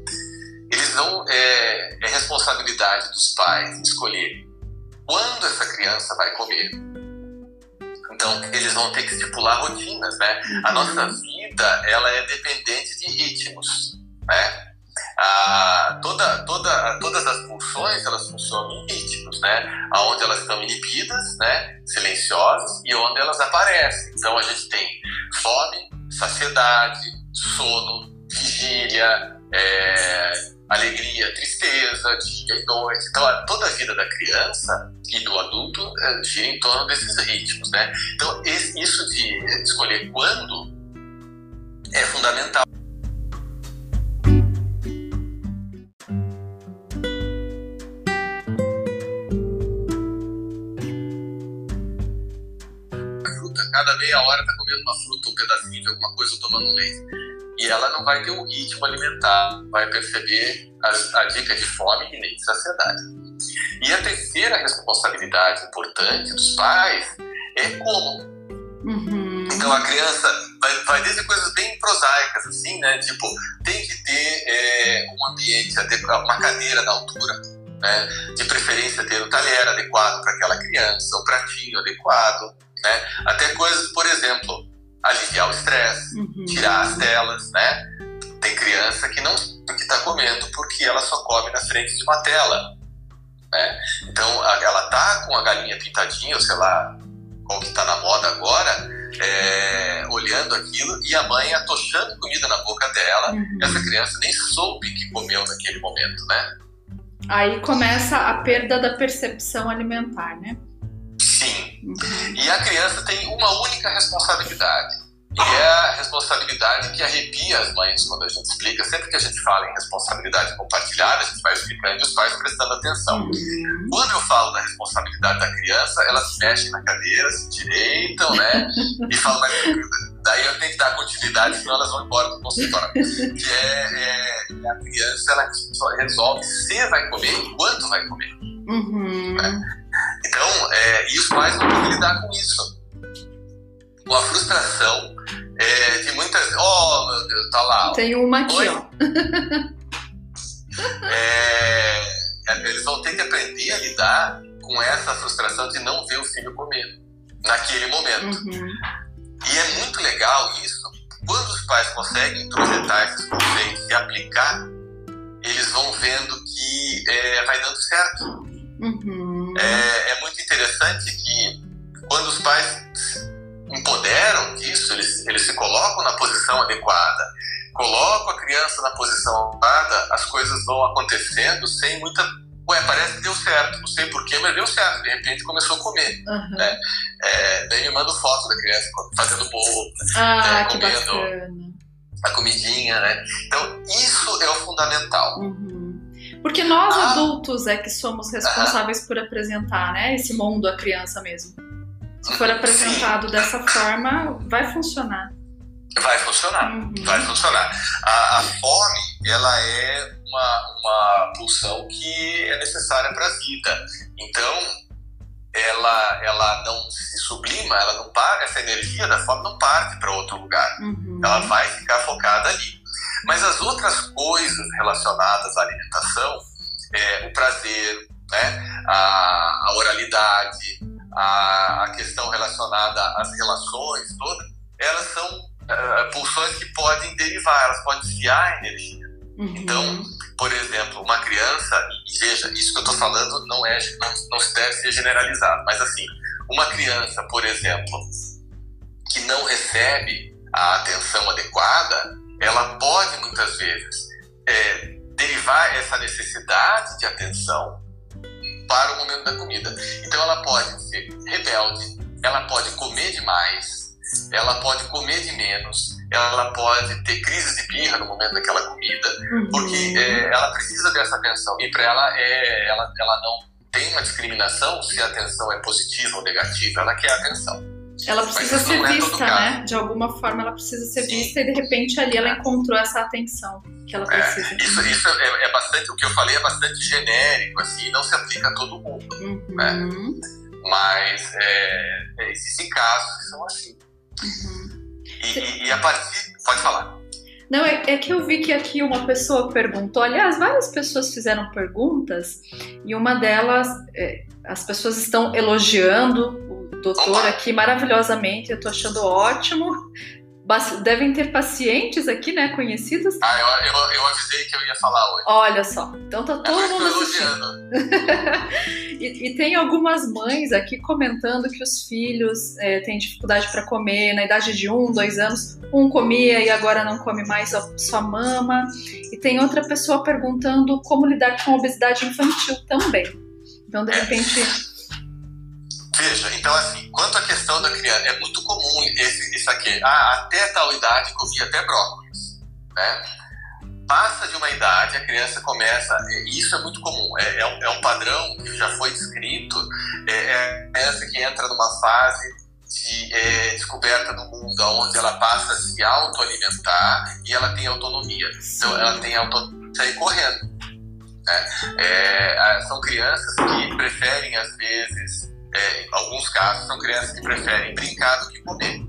Eles vão. É, é responsabilidade dos pais escolher quando essa criança vai comer. Então, eles vão ter que estipular rotinas, né? A uhum. nossa vida, ela é dependente de ritmos, né? Ah, toda, toda, todas as pulsões elas funcionam em ritmos, né? Onde elas estão inibidas, né? Silenciosas e onde elas aparecem. Então a gente tem fome, saciedade, sono, vigília, é, alegria, tristeza, dia e noite. Então toda a vida da criança e do adulto é, gira em torno desses ritmos, né? Então isso de escolher quando é fundamental. Cada meia hora tá comendo uma fruta, um pedacinho de alguma coisa ou tomando um leite. E ela não vai ter um ritmo alimentar, vai perceber a, a dica de fome e nem de saciedade. E a terceira responsabilidade importante dos pais é como. Uhum. Então a criança vai, vai, desde coisas bem prosaicas, assim, né? Tipo, tem que ter é, um ambiente, uma cadeira da altura, né? De preferência ter o talher adequado para aquela criança, o pratinho adequado, né? Até coisas, por exemplo, aliviar o estresse, uhum. tirar as telas, né? Tem criança que não que está comendo porque ela só come na frente de uma tela, né? Então ela tá com a galinha pintadinha, ou sei lá, qual que está na moda agora, é, olhando aquilo e a mãe atochando comida na boca dela. Uhum. Essa criança nem soube que comeu naquele momento, né? Aí começa a perda da percepção alimentar, né? Uhum. E a criança tem uma única responsabilidade. E é a responsabilidade que arrepia as mães quando a gente explica. Sempre que a gente fala em responsabilidade compartilhada, a gente vai explicando e os pais prestando atenção. Uhum. Quando eu falo da responsabilidade da criança, elas se mexem na cadeira, se direitam, né? e falam, mas daí eu tenho que dar continuidade, senão elas vão embora do consultório. Que é, é a criança, ela resolve se vai comer e quanto vai comer. Uhum. Né? Então, é, e os pais não podem lidar com isso. Com a frustração é, de muitas. Oh, meu Deus, tá lá. Tem uma aqui, Oi? ó. é, é, eles vão ter que aprender a lidar com essa frustração de não ver o filho comer naquele momento. Uhum. E é muito legal isso. Quando os pais conseguem projetar esses conceitos e aplicar, eles vão vendo que é, vai dando certo. Uhum. É, é muito interessante que quando os pais empoderam disso, eles, eles se colocam na posição adequada, colocam a criança na posição adequada, as coisas vão acontecendo sem muita. Ué, parece que deu certo, não sei porquê, mas deu certo. De repente começou a comer. Uhum. Né? É, daí me manda foto da criança fazendo bolo, ah, né? comendo bacana. a comidinha, né? Então, isso é o fundamental. Uhum. Porque nós ah. adultos é que somos responsáveis por apresentar, né, esse mundo à criança mesmo. Se for apresentado Sim. dessa forma, vai funcionar. Vai funcionar, uhum. vai funcionar. A, a, fome, ela é uma, uma pulsão que é necessária para a vida. Então, ela, ela não se sublima, ela não para, essa energia da fome não parte para outro lugar. Uhum. Ela vai ficar focada ali. Mas as outras coisas relacionadas à alimentação, é, o prazer, né, a, a oralidade, a, a, questão relacionada às relações todas, elas são uh, pulsões que podem derivar, elas podem desviar a energia. Uhum. Então, por exemplo, uma criança, e veja, isso que eu estou falando não, é, não, não se deve ser generalizado, mas assim, uma criança, por exemplo, que não recebe a atenção adequada, ela pode muitas vezes é, derivar essa necessidade de atenção para o momento da comida. Então ela pode ser rebelde, ela pode comer demais, ela pode comer de menos, ela pode ter crise de birra no momento daquela comida, uhum. porque é, ela precisa dessa atenção. E para ela, é, ela, ela não tem uma discriminação se a atenção é positiva ou negativa, ela quer a atenção. Ela precisa ser é vista, né? De alguma forma ela precisa ser Sim. vista e de repente ali ela encontrou essa atenção que ela é, precisa. É, isso, isso é, é, bastante, o que eu falei é bastante genérico, assim, não se aplica a todo mundo, uhum. né? Mas é, é, existem casos que são assim. Uhum. E, e, e a partir. Pode falar. Não, é, é, que eu vi que aqui uma pessoa perguntou, aliás, várias pessoas fizeram perguntas, e uma delas, é, as pessoas estão elogiando o doutor aqui maravilhosamente, eu tô achando ótimo devem ter pacientes aqui, né, conhecidos. Ah, eu, eu, eu, avisei que eu ia falar hoje. Olha só, então tá todo mundo assistindo. e, e, tem algumas mães aqui comentando que os filhos é, têm dificuldade para comer na idade de um, dois anos. Um comia e agora não come mais, só, só mama. E tem outra pessoa perguntando como lidar com a obesidade infantil também. Então, de é. repente Veja, então assim, quanto à questão da criança, é muito comum esse, isso aqui, ah, até tal idade comia até brócolis, né? Passa de uma idade, a criança começa, isso é muito comum, é, é, um, é um, padrão que já foi descrito, é, é a criança que entra numa fase de é, descoberta do mundo, onde ela passa a se autoalimentar e ela tem autonomia. Então, ela tem autonomia sair correndo. Né? É, são crianças que preferem, às vezes, é, alguns casos são crianças que preferem brincar do que comer.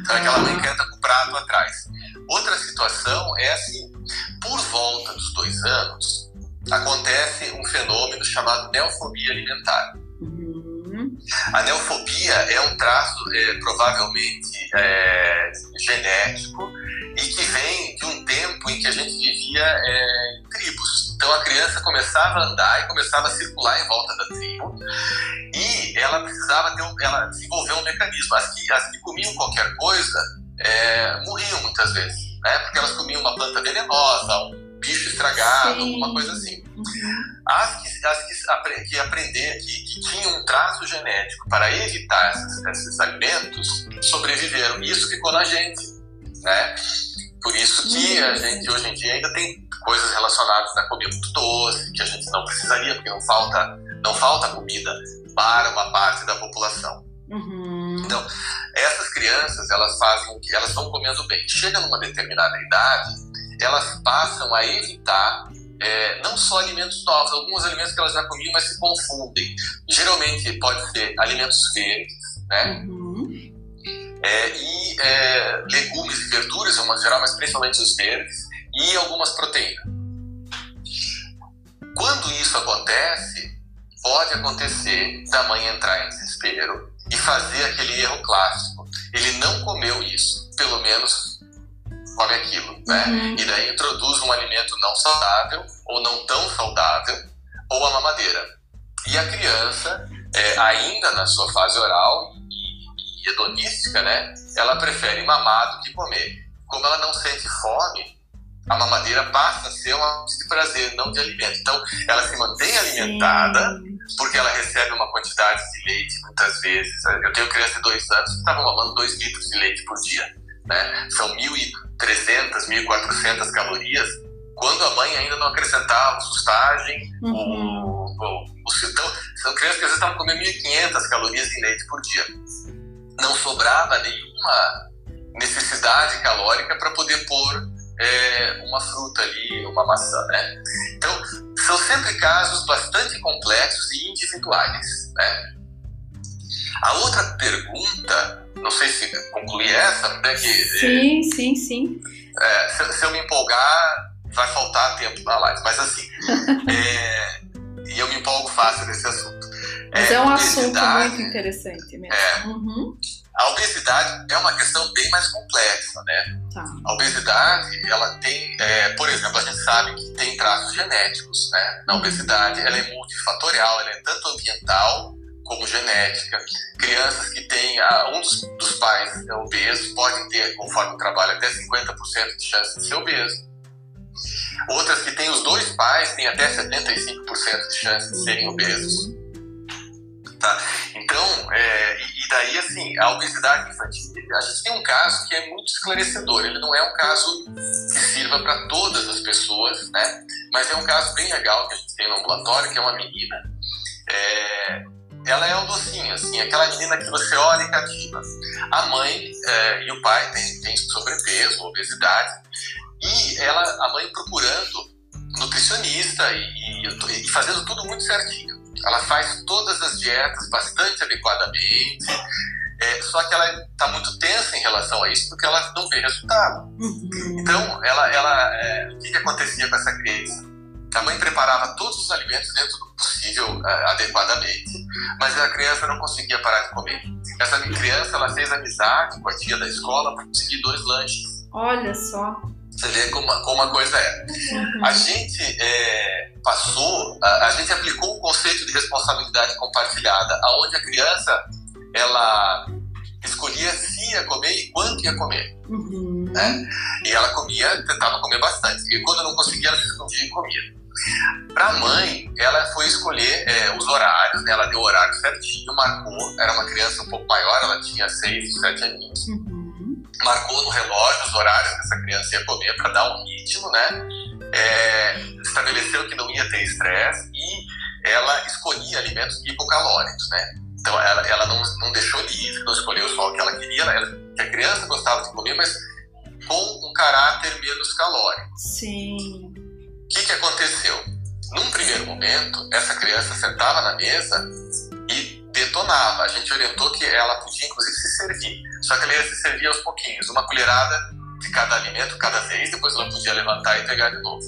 Então aquela mãe anda com o prato atrás. Outra situação é assim, por volta dos dois anos, acontece um fenômeno chamado neofobia alimentar. A neofobia é um traço é, provavelmente é, genético e que vem de um tempo em que a gente vivia é, em tribos. Então a criança começava a andar e começava a circular em volta da tribo e ela precisava ter um, ela desenvolver um mecanismo. As que, as que comiam qualquer coisa é, morriam muitas vezes, né? Porque elas comiam uma planta venenosa, um bicho estragado, Sim. alguma coisa assim. As que, as que, que aprender, que, que tinham um traço genético para evitar esses, esses alimentos, sobreviveram. Isso ficou na gente, né? Por isso que a gente hoje em dia ainda tem coisas relacionadas a comer muito doce, que a gente não precisaria, porque não falta, não falta comida para uma parte da população. Uhum. Então, essas crianças, elas fazem? Elas vão comendo bem. Chega numa determinada idade, elas passam a evitar é, não só alimentos novos, alguns alimentos que elas já comiam, mas se confundem. Geralmente pode ser alimentos verdes, né? Uhum é, e é, legumes e verduras, em geral, mas principalmente os verdes, e algumas proteínas. Quando isso acontece, pode acontecer da mãe entrar em desespero e fazer aquele erro clássico. Ele não comeu isso, pelo menos come aquilo, né? Uhum. E daí introduz um alimento não saudável ou não tão saudável ou a mamadeira. E a criança, é, ainda na sua fase oral, hedonística, né? Ela prefere mamar do que comer. Como ela não sente fome, a mamadeira passa a ser uma de prazer, não de alimento. Então, ela se mantém alimentada porque ela recebe uma quantidade de leite muitas vezes. Eu tenho criança de dois anos que estavam mamando dois litros de leite por dia. Né? São 1.300, 1.400 calorias quando a mãe ainda não acrescentava sustagem, uhum. o, o, o, então, são crianças que às vezes estavam comendo 1.500 calorias de leite por dia não sobrava nenhuma necessidade calórica para poder pôr é, uma fruta ali, uma maçã, né? Então, são sempre casos bastante complexos e individuais, né? A outra pergunta, não sei se concluí essa, né? Que, sim, é, sim, sim. É, se, se, eu me empolgar, vai faltar tempo na live, mas assim, é, e eu me empolgo fácil nesse assunto. Mas é, é um assunto muito interessante mesmo. É, uhum. A obesidade é uma questão bem mais complexa, né? Tá. A obesidade, ela tem, é, por exemplo, a gente sabe que tem traços genéticos, né? Na uhum. obesidade, ela é multifatorial, ela é tanto ambiental como genética. Crianças que têm, ah, um dos, dos pais é obeso, podem ter, conforme o trabalho, até 50% de chance de ser obeso. Outras que têm os dois pais têm até 75% de chance de serem obesos. Tá? Então, é, e daí, assim, a obesidade infantil, a gente tem um caso que é muito esclarecedor. Ele não é um caso que sirva para todas as pessoas, né? Mas é um caso bem legal que a gente tem no ambulatório, que é uma menina. É, ela é um docinho, assim, aquela menina que você olha e cativa. A mãe é, e o pai têm, têm sobrepeso, obesidade, e ela, a mãe procurando nutricionista e, e, e fazendo tudo muito certinho. Ela faz todas as dietas bastante adequadamente, é, só que ela está muito tensa em relação a isso porque ela não vê resultado. Uhum. Então, ela, ela, é, o que, que acontecia com essa criança? A mãe preparava todos os alimentos dentro do possível é, adequadamente, mas a criança não conseguia parar de comer. Essa criança ela fez amizade com a tia da escola para conseguir dois lanches. Olha só. Você vê como, como a coisa é. Uhum. A gente é, passou, a, a, gente aplicou o conceito de responsabilidade compartilhada, aonde a criança ela escolhia se ia comer e quanto ia comer. Uhum. Né? E ela comia, tentava comer bastante. E quando não conseguia, ela se escondia e comia. Para a mãe, ela foi escolher é, os horários, né? ela deu o horário certinho, marcou. Era uma criança um pouco maior, ela tinha 6, 7 aninhos. Uhum marcou no relógio os horários que essa criança ia comer para dar um ritmo, né? É, estabeleceu que não ia ter estresse e ela escolhia alimentos hipocalóricos, né? Então ela, ela não, não deixou livre, não escolheu só o que ela queria, ela, que a criança gostava de comer, mas com um caráter menos calórico. Sim. O que, que aconteceu? Num primeiro momento, essa criança sentava na mesa e detonava. A gente orientou que ela podia, inclusive, se servir. Só que ela ia se servir aos pouquinhos, uma colherada de cada alimento cada vez, depois ela podia levantar e pegar de novo.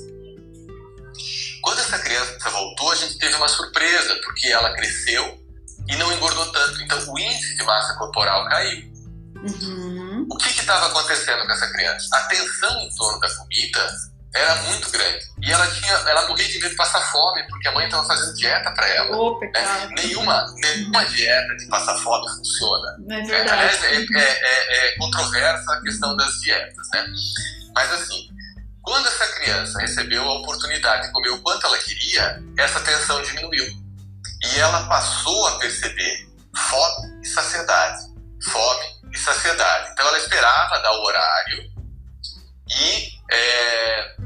Quando essa criança voltou, a gente teve uma surpresa, porque ela cresceu e não engordou tanto. Então, o índice de massa corporal caiu. Uhum. O que estava acontecendo com essa criança? A tensão em torno da comida era muito grande. E ela tinha, ela morria de medo de passar fome, porque a mãe estava fazendo dieta para ela. Oh, né? Nenhuma, nenhuma dieta de passar fome funciona. É verdade. É, é, é, é, controversa a questão das dietas, né? Mas assim, quando essa criança recebeu a oportunidade de comer o quanto ela queria, essa tensão diminuiu. E ela passou a perceber fome e saciedade. Fome e saciedade. Então ela esperava dar o horário e é,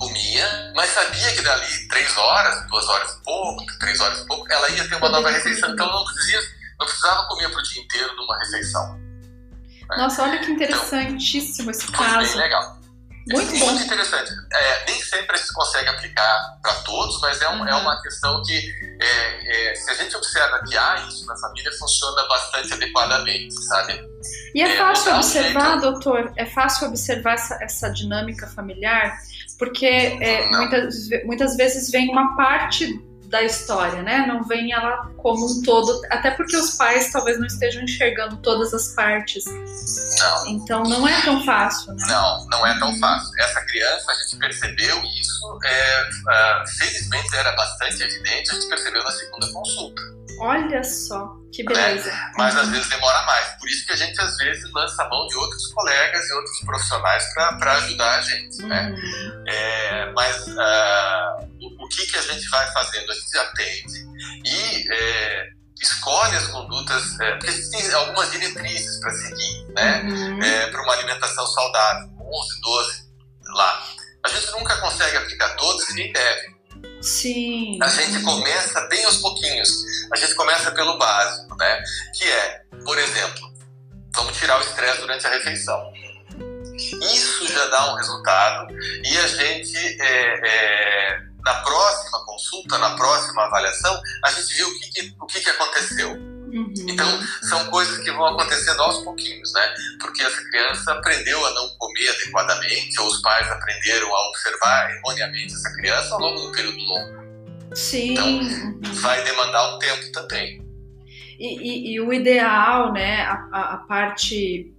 comia, mas sabia que dali três horas, duas horas e pouco, três horas e pouco, ela ia ter uma nova refeição. Então não, precisava, não precisava comer para o dia inteiro numa refeição. Né? Nossa, olha que interessantíssimo então, esse caso. Bem legal. Muito, é muito interessante. É, nem sempre se consegue aplicar para todos, mas é, um, uhum. é uma questão que, é, é, se a gente observa que há isso na família, funciona bastante adequadamente, sabe? E é, é fácil observar, jeito... doutor, é fácil observar essa, essa dinâmica familiar, porque é, muitas, muitas vezes vem uma parte da história, né? Não vem ela como um todo, até porque os pais talvez não estejam enxergando todas as partes. Não. Então não é tão fácil, né? Não, não é tão fácil. Essa criança, a gente percebeu isso, é, uh, felizmente era bastante evidente, a gente percebeu na segunda consulta. Olha só, que beleza. Né? Mas às vezes demora mais. Por isso que a gente às vezes lança a mão de outros colegas e outros profissionais para ajudar a gente, né? uhum. né? É, mas uh, o, o, que, que a gente vai fazendo? A gente atende e é, escolhe as condutas, é, porque a gente tem algumas diretrizes para seguir, né? Uhum. É, para uma alimentação saudável, 11, 12 lá. A gente nunca consegue aplicar todos e nem deve. Sim. A gente começa bem aos pouquinhos. A gente começa pelo básico, né? Que é, por exemplo, vamos tirar o estresse durante a refeição. Isso já dá um resultado e a gente, é, é, na próxima consulta, na próxima avaliação, a gente vê o que, que o que, que aconteceu. Uhum. Então, são coisas que vão acontecendo aos pouquinhos, né? Porque essa criança aprendeu a não comer adequadamente, ou os pais aprenderam a observar erroneamente essa criança ao longo do período longo. Sim. Então, vai demandar um tempo também. E, e, e o ideal, né, a, a, parte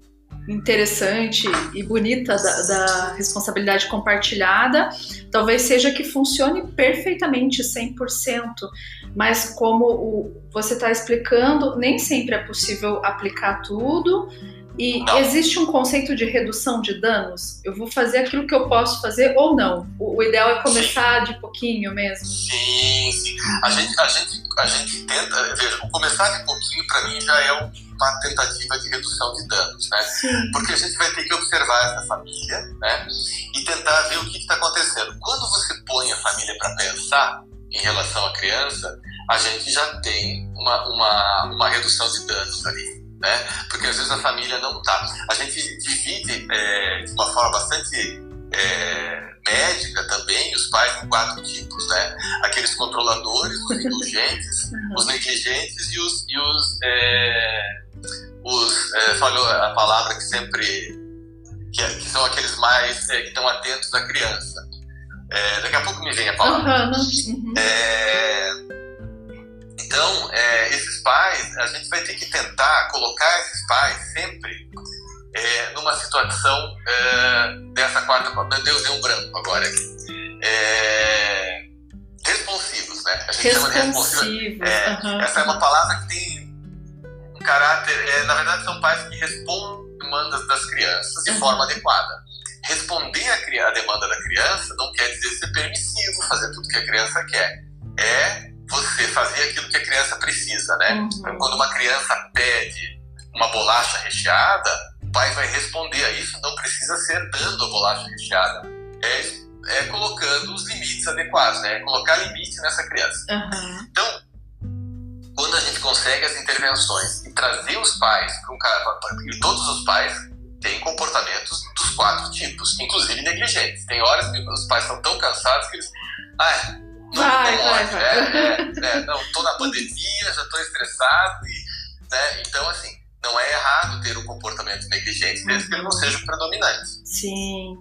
interessante e bonita da, da, responsabilidade compartilhada, talvez seja que funcione perfeitamente 100%, mas como o, você está explicando, nem sempre é possível aplicar tudo. E não. existe um conceito de redução de danos? Eu vou fazer aquilo que eu posso fazer ou não? O, o ideal é começar sim. de pouquinho mesmo? Sim, sim. A gente, a gente, a gente tenta. Veja, o começar de pouquinho para mim já é uma tentativa de redução de danos, né? Sim. Porque a gente vai ter que observar essa família, né? E tentar ver o que está acontecendo. Quando você põe a família para pensar, em relação à criança, a gente já tem uma, uma, uma redução de danos ali. Né? Porque às vezes a família não está. A gente divide é, de uma forma bastante é, médica também os pais em quatro tipos, né? Aqueles controladores, os indulgentes, os negligentes e os, e os, é, os é, falou a palavra que sempre que, que são aqueles mais é, que estão atentos à criança. É, daqui a pouco me vem a palavra. Uhum. É, então, é, esses pais, a gente vai ter que tentar colocar esses pais sempre é, numa situação é, dessa quarta. Meu Deus, deu um branco agora aqui. É, responsivos, né? A gente chama de responsivos. Uhum. Essa é uma palavra que tem um caráter. É, na verdade, são pais que respondem demandas das crianças de uhum. forma adequada. Responder a, a demanda da criança não quer dizer ser permissivo, fazer tudo que a criança quer. É você fazer aquilo que a criança precisa, né? Uhum. Então, quando uma criança pede uma bolacha recheada, o pai vai responder a isso, não precisa ser dando a bolacha recheada. É, é colocando os limites adequados, né? É colocar limite nessa criança. Uhum. Então, quando a gente consegue as intervenções e trazer os pais para um cara, e todos os pais têm comportamentos dos quatro tipos, inclusive negligentes. Tem horas que os pais estão tão cansados que eles. Ah, não, vai, não vai, vai. É, é, é, não, tô na pandemia, já tô estressado e, né, então assim, não é errado ter um comportamento negligente desde que ele não seja o predominante. Sim.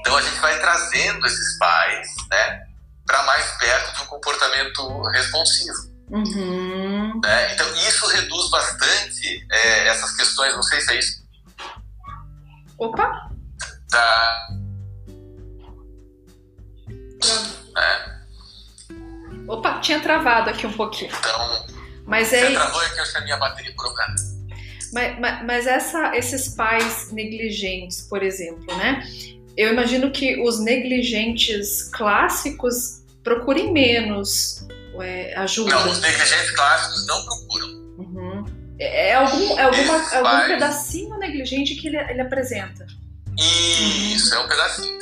Então a gente vai trazendo esses pais, né, para mais perto de um comportamento responsivo. Uhum. Né? Então isso reduz bastante é, essas questões, não sei se é isso. Opa! Da. Né? Opa, tinha travado aqui um pouquinho. Então. Mas é. Você travou é que eu achei a minha bateria por mas, mas, mas essa, esses pais negligentes, por exemplo, né? Eu imagino que os negligentes clássicos procurem menos é, ajuda. Não, os negligentes clássicos não procuram. Uhum. É, é, algum, é alguma, algum pedacinho negligente que ele, ele apresenta. Isso, é um pedacinho.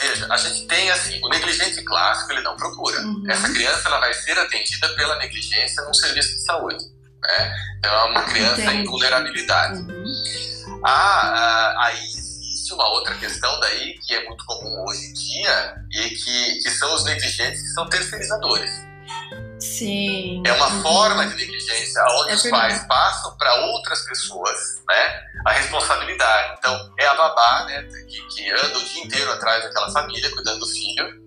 Veja, a gente tem assim, o negligente clássico ele não procura. Uhum. Essa criança ela vai ser atendida pela negligência num serviço de saúde. Né? Então é uma criança Entendi. em vulnerabilidade. Uhum. Ah, ah, aí existe uma outra questão daí que é muito comum hoje em dia e que, que são os negligentes que são terceirizadores. Sim. É uma uhum. forma de negligência onde é os pais passam para outras pessoas né, a responsabilidade. Então, é a babá né, que, que anda o dia inteiro atrás daquela família, cuidando do filho.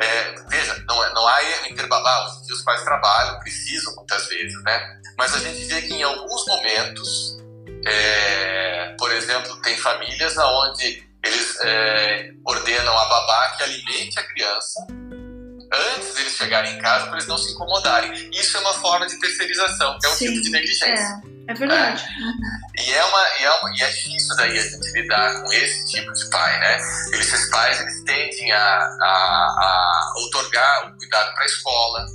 É, veja, não, é, não há erro em ter babá, os pais trabalham, precisam muitas vezes, né? Mas a gente vê que em alguns momentos, é, por exemplo, tem famílias onde eles é, ordenam a babá que alimente a criança antes deles chegarem em casa para eles não se incomodarem. Isso é uma forma de terceirização, é um Sim, tipo de negligência. É, é verdade. É. E, é uma, e, é uma, e é difícil daí a gente lidar com esse tipo de pai, né? Esses pais, eles tendem a, a, a otorgar o cuidado para a escola,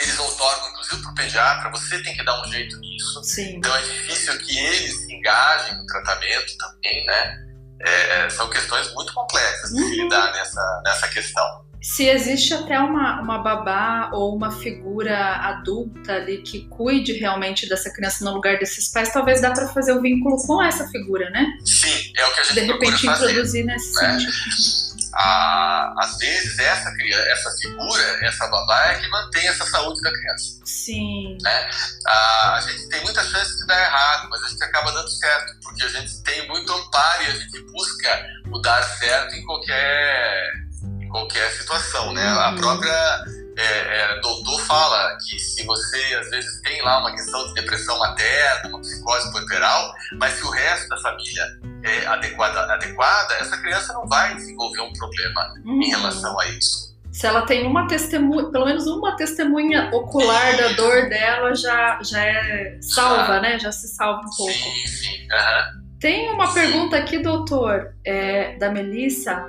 eles otorgam inclusive para o pediatra, você tem que dar um jeito nisso. Sim. Então é difícil que eles se engajem no tratamento também, né? É, são questões muito complexas de uhum. lidar nessa, nessa questão se existe até uma, uma babá ou uma figura adulta ali que cuide realmente dessa criança no lugar desses pais, talvez dá para fazer o vínculo com essa figura, né? Sim, é o que a gente De repente introduzir nesse né? sentido. Ah, às vezes essa criança, essa figura, essa babá é que mantém essa saúde da criança. Sim. Né? Ah, a gente tem muita chance de dar errado, mas a gente acaba dando certo, porque a gente tem muito amparo e a gente busca o dar certo em qualquer qualquer situação, né? A uhum. própria é, é, doutor fala que se você às vezes tem lá uma questão de depressão materna, uma psicose puerperal, mas se o resto da família é adequada, adequada essa criança não vai desenvolver um problema uhum. em relação a isso. Se ela tem uma testemunha, pelo menos uma testemunha ocular da dor dela, já, já é salva, já. né? Já se salva um pouco. Sim, sim. Uhum. Tem uma pergunta aqui, doutor, é, da Melissa.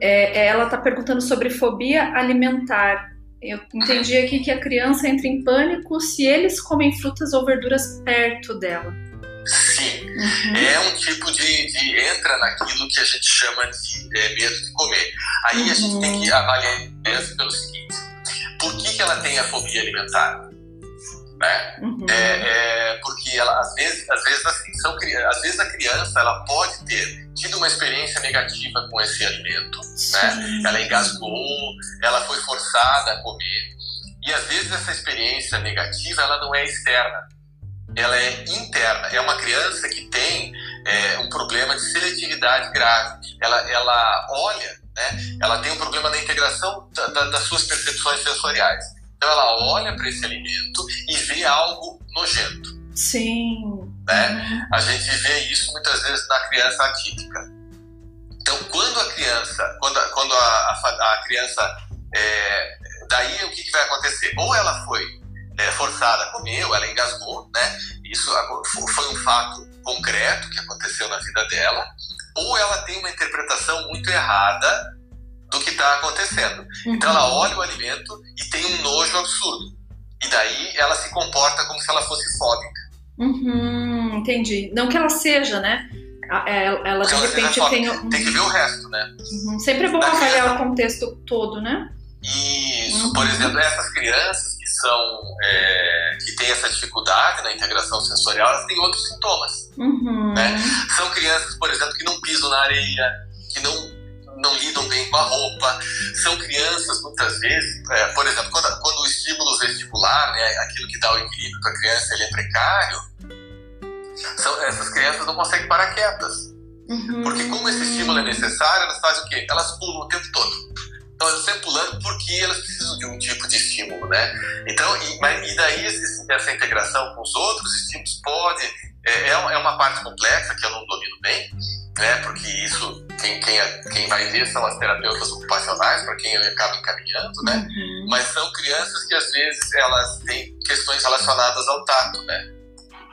É, é ela está perguntando sobre fobia alimentar. Eu entendi aqui que a criança entra em pânico se eles comem frutas ou verduras perto dela. Sim, uhum. é um tipo de, de, entra naquilo que a gente chama de é, medo de comer. Aí uhum. a gente tem que uhum. avaliar isso pelo seguinte: por que, que ela tem a fobia alimentar. Né? Uhum. É, é, porque ela, às vezes, às vezes, assim, são, às vezes a criança ela pode ter tido uma experiência negativa com esse alimento, né? Ela engasgou, ela foi forçada a comer e às vezes essa experiência negativa ela não é externa, ela é interna. É uma criança que tem é, um problema de seletividade grave. Ela, ela olha, né? Ela tem um problema na integração da, da, das suas percepções sensoriais. Então ela olha para esse alimento e vê algo nojento. Sim. Né? Uhum. A gente vê isso muitas vezes na criança atípica. Então, quando a criança, quando, quando a, a, a criança, é, daí o que, que, vai acontecer? Ou ela foi é, forçada a comer, ou ela engasgou, né? Isso foi um fato concreto que aconteceu na vida dela, ou ela tem uma interpretação muito errada do que está acontecendo. Uhum. Então ela olha o alimento e tem um nojo absurdo. E daí ela se comporta como se ela fosse fóbica. Uhum, entendi. Não que ela seja, né? É, ela de repente tem. Tem que ver o resto, né? Uhum. Sempre é bom avaliar o contexto todo, né? Isso, uhum. por exemplo, essas crianças que são é, que têm essa dificuldade na integração sensorial, elas têm outros sintomas. Uhum. Né? São crianças, por exemplo, que não pisam na areia, que não não lidam bem com a roupa. São crianças, muitas vezes, é, por exemplo, quando, quando, o estímulo vestibular, né, aquilo que dá o equilíbrio para a criança, ele é precário, são, essas crianças não conseguem parar quietas. Uhum. Porque como esse estímulo é necessário, elas fazem o quê? Elas pulam o tempo todo. Então elas estão pulando porque elas precisam de um tipo de estímulo, né? Então, e, mas, e daí esse, essa integração com os outros estímulos pode... É, é uma parte complexa que eu não domino bem, né? Porque isso, quem, quem, é, quem vai ver são as terapeutas ocupacionais, para quem ele acaba encaminhando, né? Uhum. Mas são crianças que às vezes elas têm questões relacionadas ao tato, né?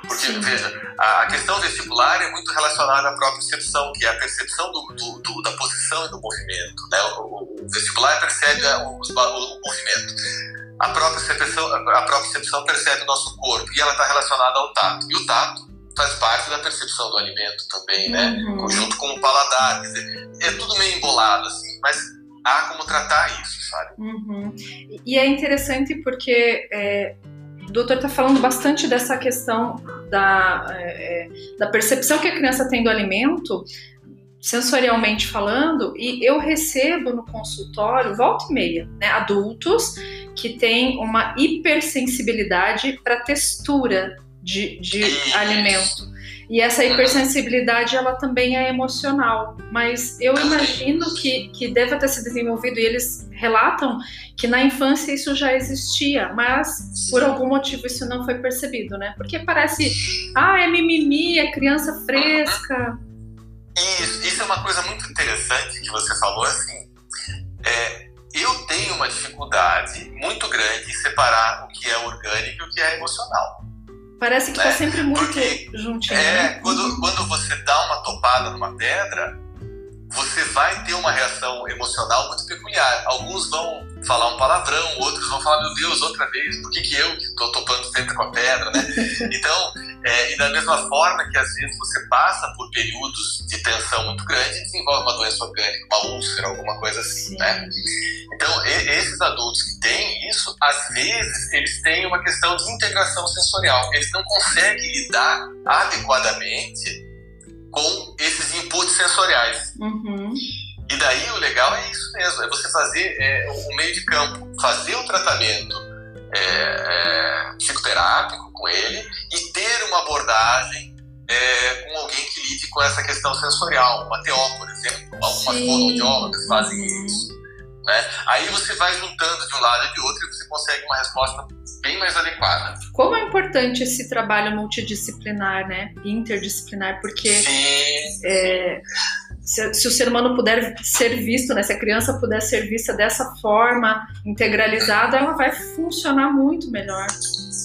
Porque, Sim. veja, a questão vestibular é muito relacionada à própria percepção, que é a percepção do, do, do da posição e do movimento. Né? O, o vestibular percebe o, o, movimento. A própria, percepção, a própria percepção percebe o nosso corpo e ela está relacionada ao tato. E o tato faz parte da percepção do alimento também, né? Uhum. Junto com o paladar. Quer dizer, é tudo meio embolado, assim, mas há como tratar isso, sabe? Uhum. E é interessante porque é, o doutor está falando bastante dessa questão da, é, é, da percepção que a criança tem do alimento, sensorialmente falando, e eu recebo no consultório, volta e meia, né, adultos que têm uma hipersensibilidade para textura de, de alimento. E essa hipersensibilidade, ela também é emocional. Mas eu imagino que, que deva ter se desenvolvido, e eles relatam que na infância isso já existia, mas por algum motivo isso não foi percebido, né? Porque parece, ah, é mimimi, é criança fresca. Isso, isso é uma coisa muito interessante que você falou, assim. É, eu tenho uma dificuldade muito grande em separar o que é orgânico e o que é emocional. Parece que está né? sempre muito Porque, juntinho. É, né? quando, quando você dá uma topada numa pedra, você vai ter uma reação emocional muito peculiar. Alguns vão falar um palavrão, outros vão falar, meu Deus, outra vez, por que, que eu que estou topando sempre com a pedra, né? Então, é, e da mesma forma que às vezes você passa por períodos de tensão muito grande e desenvolve uma doença orgânica, uma úlcera, alguma coisa assim, Sim. né? Então, e, esses adultos que têm isso, às vezes eles têm uma questão de integração sensorial. Eles não conseguem lidar adequadamente com esses inputs sensoriais. Uhum. E daí o legal é isso mesmo, é você fazer é, o meio de campo, fazer o tratamento é, é, psicoterápico com ele e ter uma abordagem é, com alguém que lide com essa questão sensorial, uma TO, por exemplo, algumas fonoaudiólogas fazem isso. Né? Aí você vai juntando de um lado e de outro e você consegue uma resposta bem mais adequada. Como é importante esse trabalho multidisciplinar, né? Interdisciplinar, porque é, se, se, o ser humano puder ser visto, né? Se a criança puder ser vista dessa forma, integralizada, ela vai funcionar muito melhor.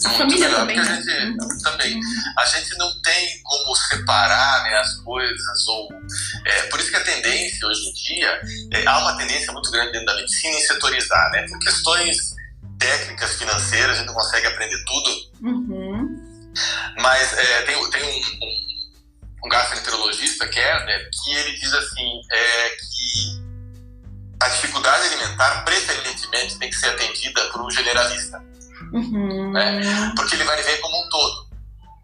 A muito família melhor, também, né? A gente, uhum. também. A gente não tem como separar né, as coisas, ou é, por isso que a tendência hoje em dia, é, há uma tendência muito grande dentro da medicina em setorizar, né? Por questões técnicas financeiras, a gente não consegue aprender tudo. Uhum. Mas é, tem, tem um, um, um gastroenterologista, Kerner, que ele diz assim, é, que a dificuldade alimentar preferentemente tem que ser atendida por um generalista. Uhum. Né? Porque ele vai ver como um todo.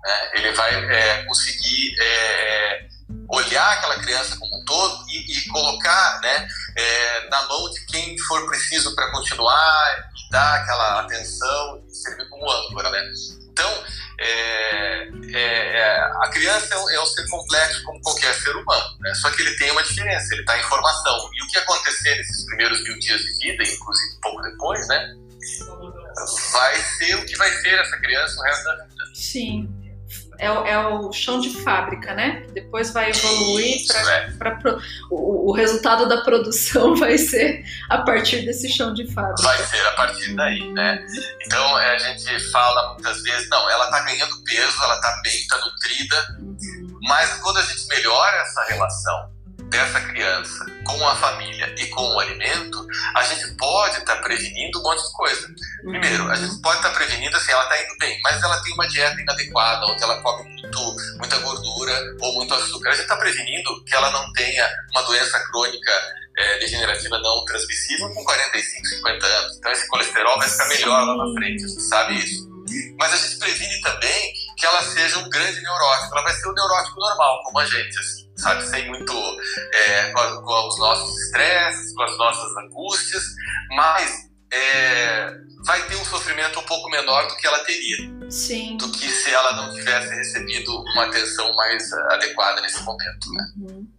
Né? Ele vai é, conseguir é, olhar aquela criança como um todo e, e colocar né, é, na mão de quem for preciso para continuar e dar aquela atenção e servir como âncora. Né? Então, é, é, é, a criança é é um, ser complexo como qualquer ser humano, né? só que ele tem uma diferença, ele está em formação. E o que acontecer nesses primeiros mil dias de vida, inclusive pouco depois, né, vai ser o que vai ser essa criança o resto da vida. Sim é, é o chão de fábrica, né? Depois vai evoluir para é. o, o resultado da produção vai ser a partir desse chão de fábrica. Vai ser a partir daí, né? Então é, a gente fala muitas vezes, não, ela está ganhando peso, ela está bem, está nutrida, uhum. mas quando a gente melhora essa relação dessa criança com a família e com o alimento, a gente pode estar tá prevenindo um monte de coisa. Primeiro, a gente pode estar tá prevenindo assim, ela está indo bem, mas ela tem uma dieta inadequada, onde ela come muito, muita gordura ou muito açúcar. A gente está prevenindo que ela não tenha uma doença crônica é, degenerativa não transmissível com 45, 50 anos. Então esse colesterol vai ficar melhor lá na frente, a gente sabe isso. Mas a gente previne também que ela seja um grande neurótico. Ela vai ser um neurótico normal, como a gente, assim sabe? Sem muito. É, com, com, os nossos estresses, com as nossas angústias, mas é, vai ter um sofrimento um pouco menor do que ela teria. Sim. Do que se ela não tivesse recebido uma atenção mais adequada nesse momento, né? Uhum.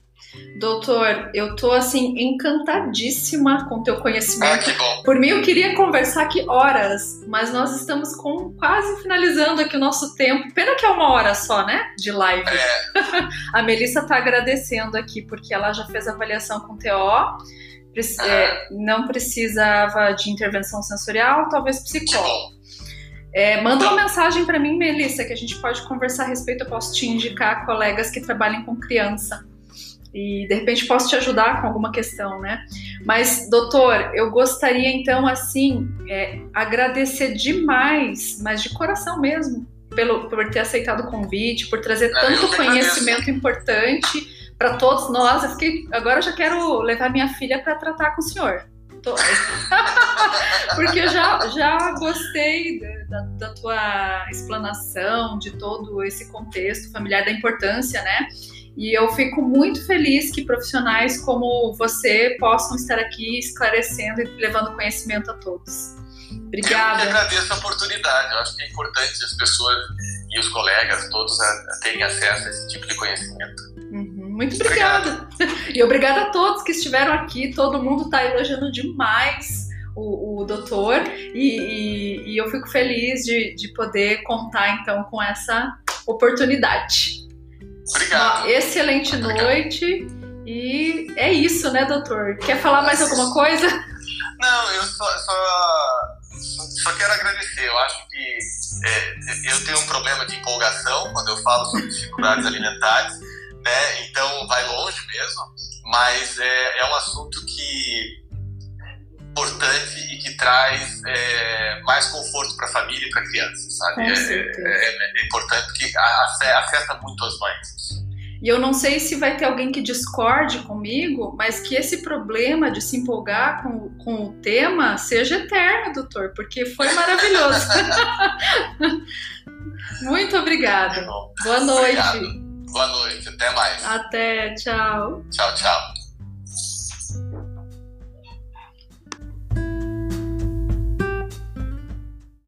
Doutor, eu tô assim encantadíssima com teu conhecimento. Ah. Por mim eu queria conversar aqui horas, mas nós estamos com quase finalizando aqui o nosso tempo. Pena que é uma hora só, né, de live. É. a Melissa tá agradecendo aqui porque ela já fez avaliação com TO. É, não precisava de intervenção sensorial, talvez psicólogo. É, manda uma mensagem para mim, Melissa, que a gente pode conversar a respeito. Eu posso te indicar colegas que trabalhem com criança e de repente posso te ajudar com alguma questão, né? Mas, doutor, eu gostaria então, assim, é, agradecer demais, mas de coração mesmo, pelo, por ter aceitado o convite, por trazer é, tanto conhecimento importante para todos nós. Eu fiquei, agora eu já quero levar minha filha para tratar com o senhor. Tô... Porque eu já, já gostei da, da tua explanação de todo esse contexto familiar, da importância, né? E eu fico muito feliz que profissionais como você possam estar aqui esclarecendo e levando conhecimento a todos. Obrigada. Eu que agradeço a oportunidade. Eu acho que é importante as pessoas e os colegas todos a, a terem acesso a esse tipo de conhecimento. Uhum, muito obrigada. Obrigado. E obrigada a todos que estiveram aqui. Todo mundo está elogiando demais o, o doutor e, e, e, eu fico feliz de, de poder contar então com essa oportunidade. Obrigado. Uma excelente Obrigado. noite. E é isso, né, doutor? Quer falar mais alguma coisa? Não, eu só, só, só quero agradecer. Eu acho que é, eu tenho um problema de empolgação quando eu falo sobre dificuldades alimentares, né? Então vai longe mesmo, mas é, é um assunto que importante e que traz é, mais conforto para a família e para a criança, sabe? É, é, é, importante porque afeta muito as mães. E eu não sei se vai ter alguém que discorde comigo, mas que esse problema de se empolgar com, com o tema seja eterno, doutor, porque foi maravilhoso. Muito obrigada. Boa noite. Obrigado. Boa noite, até mais. Até, tchau. Tchau, tchau.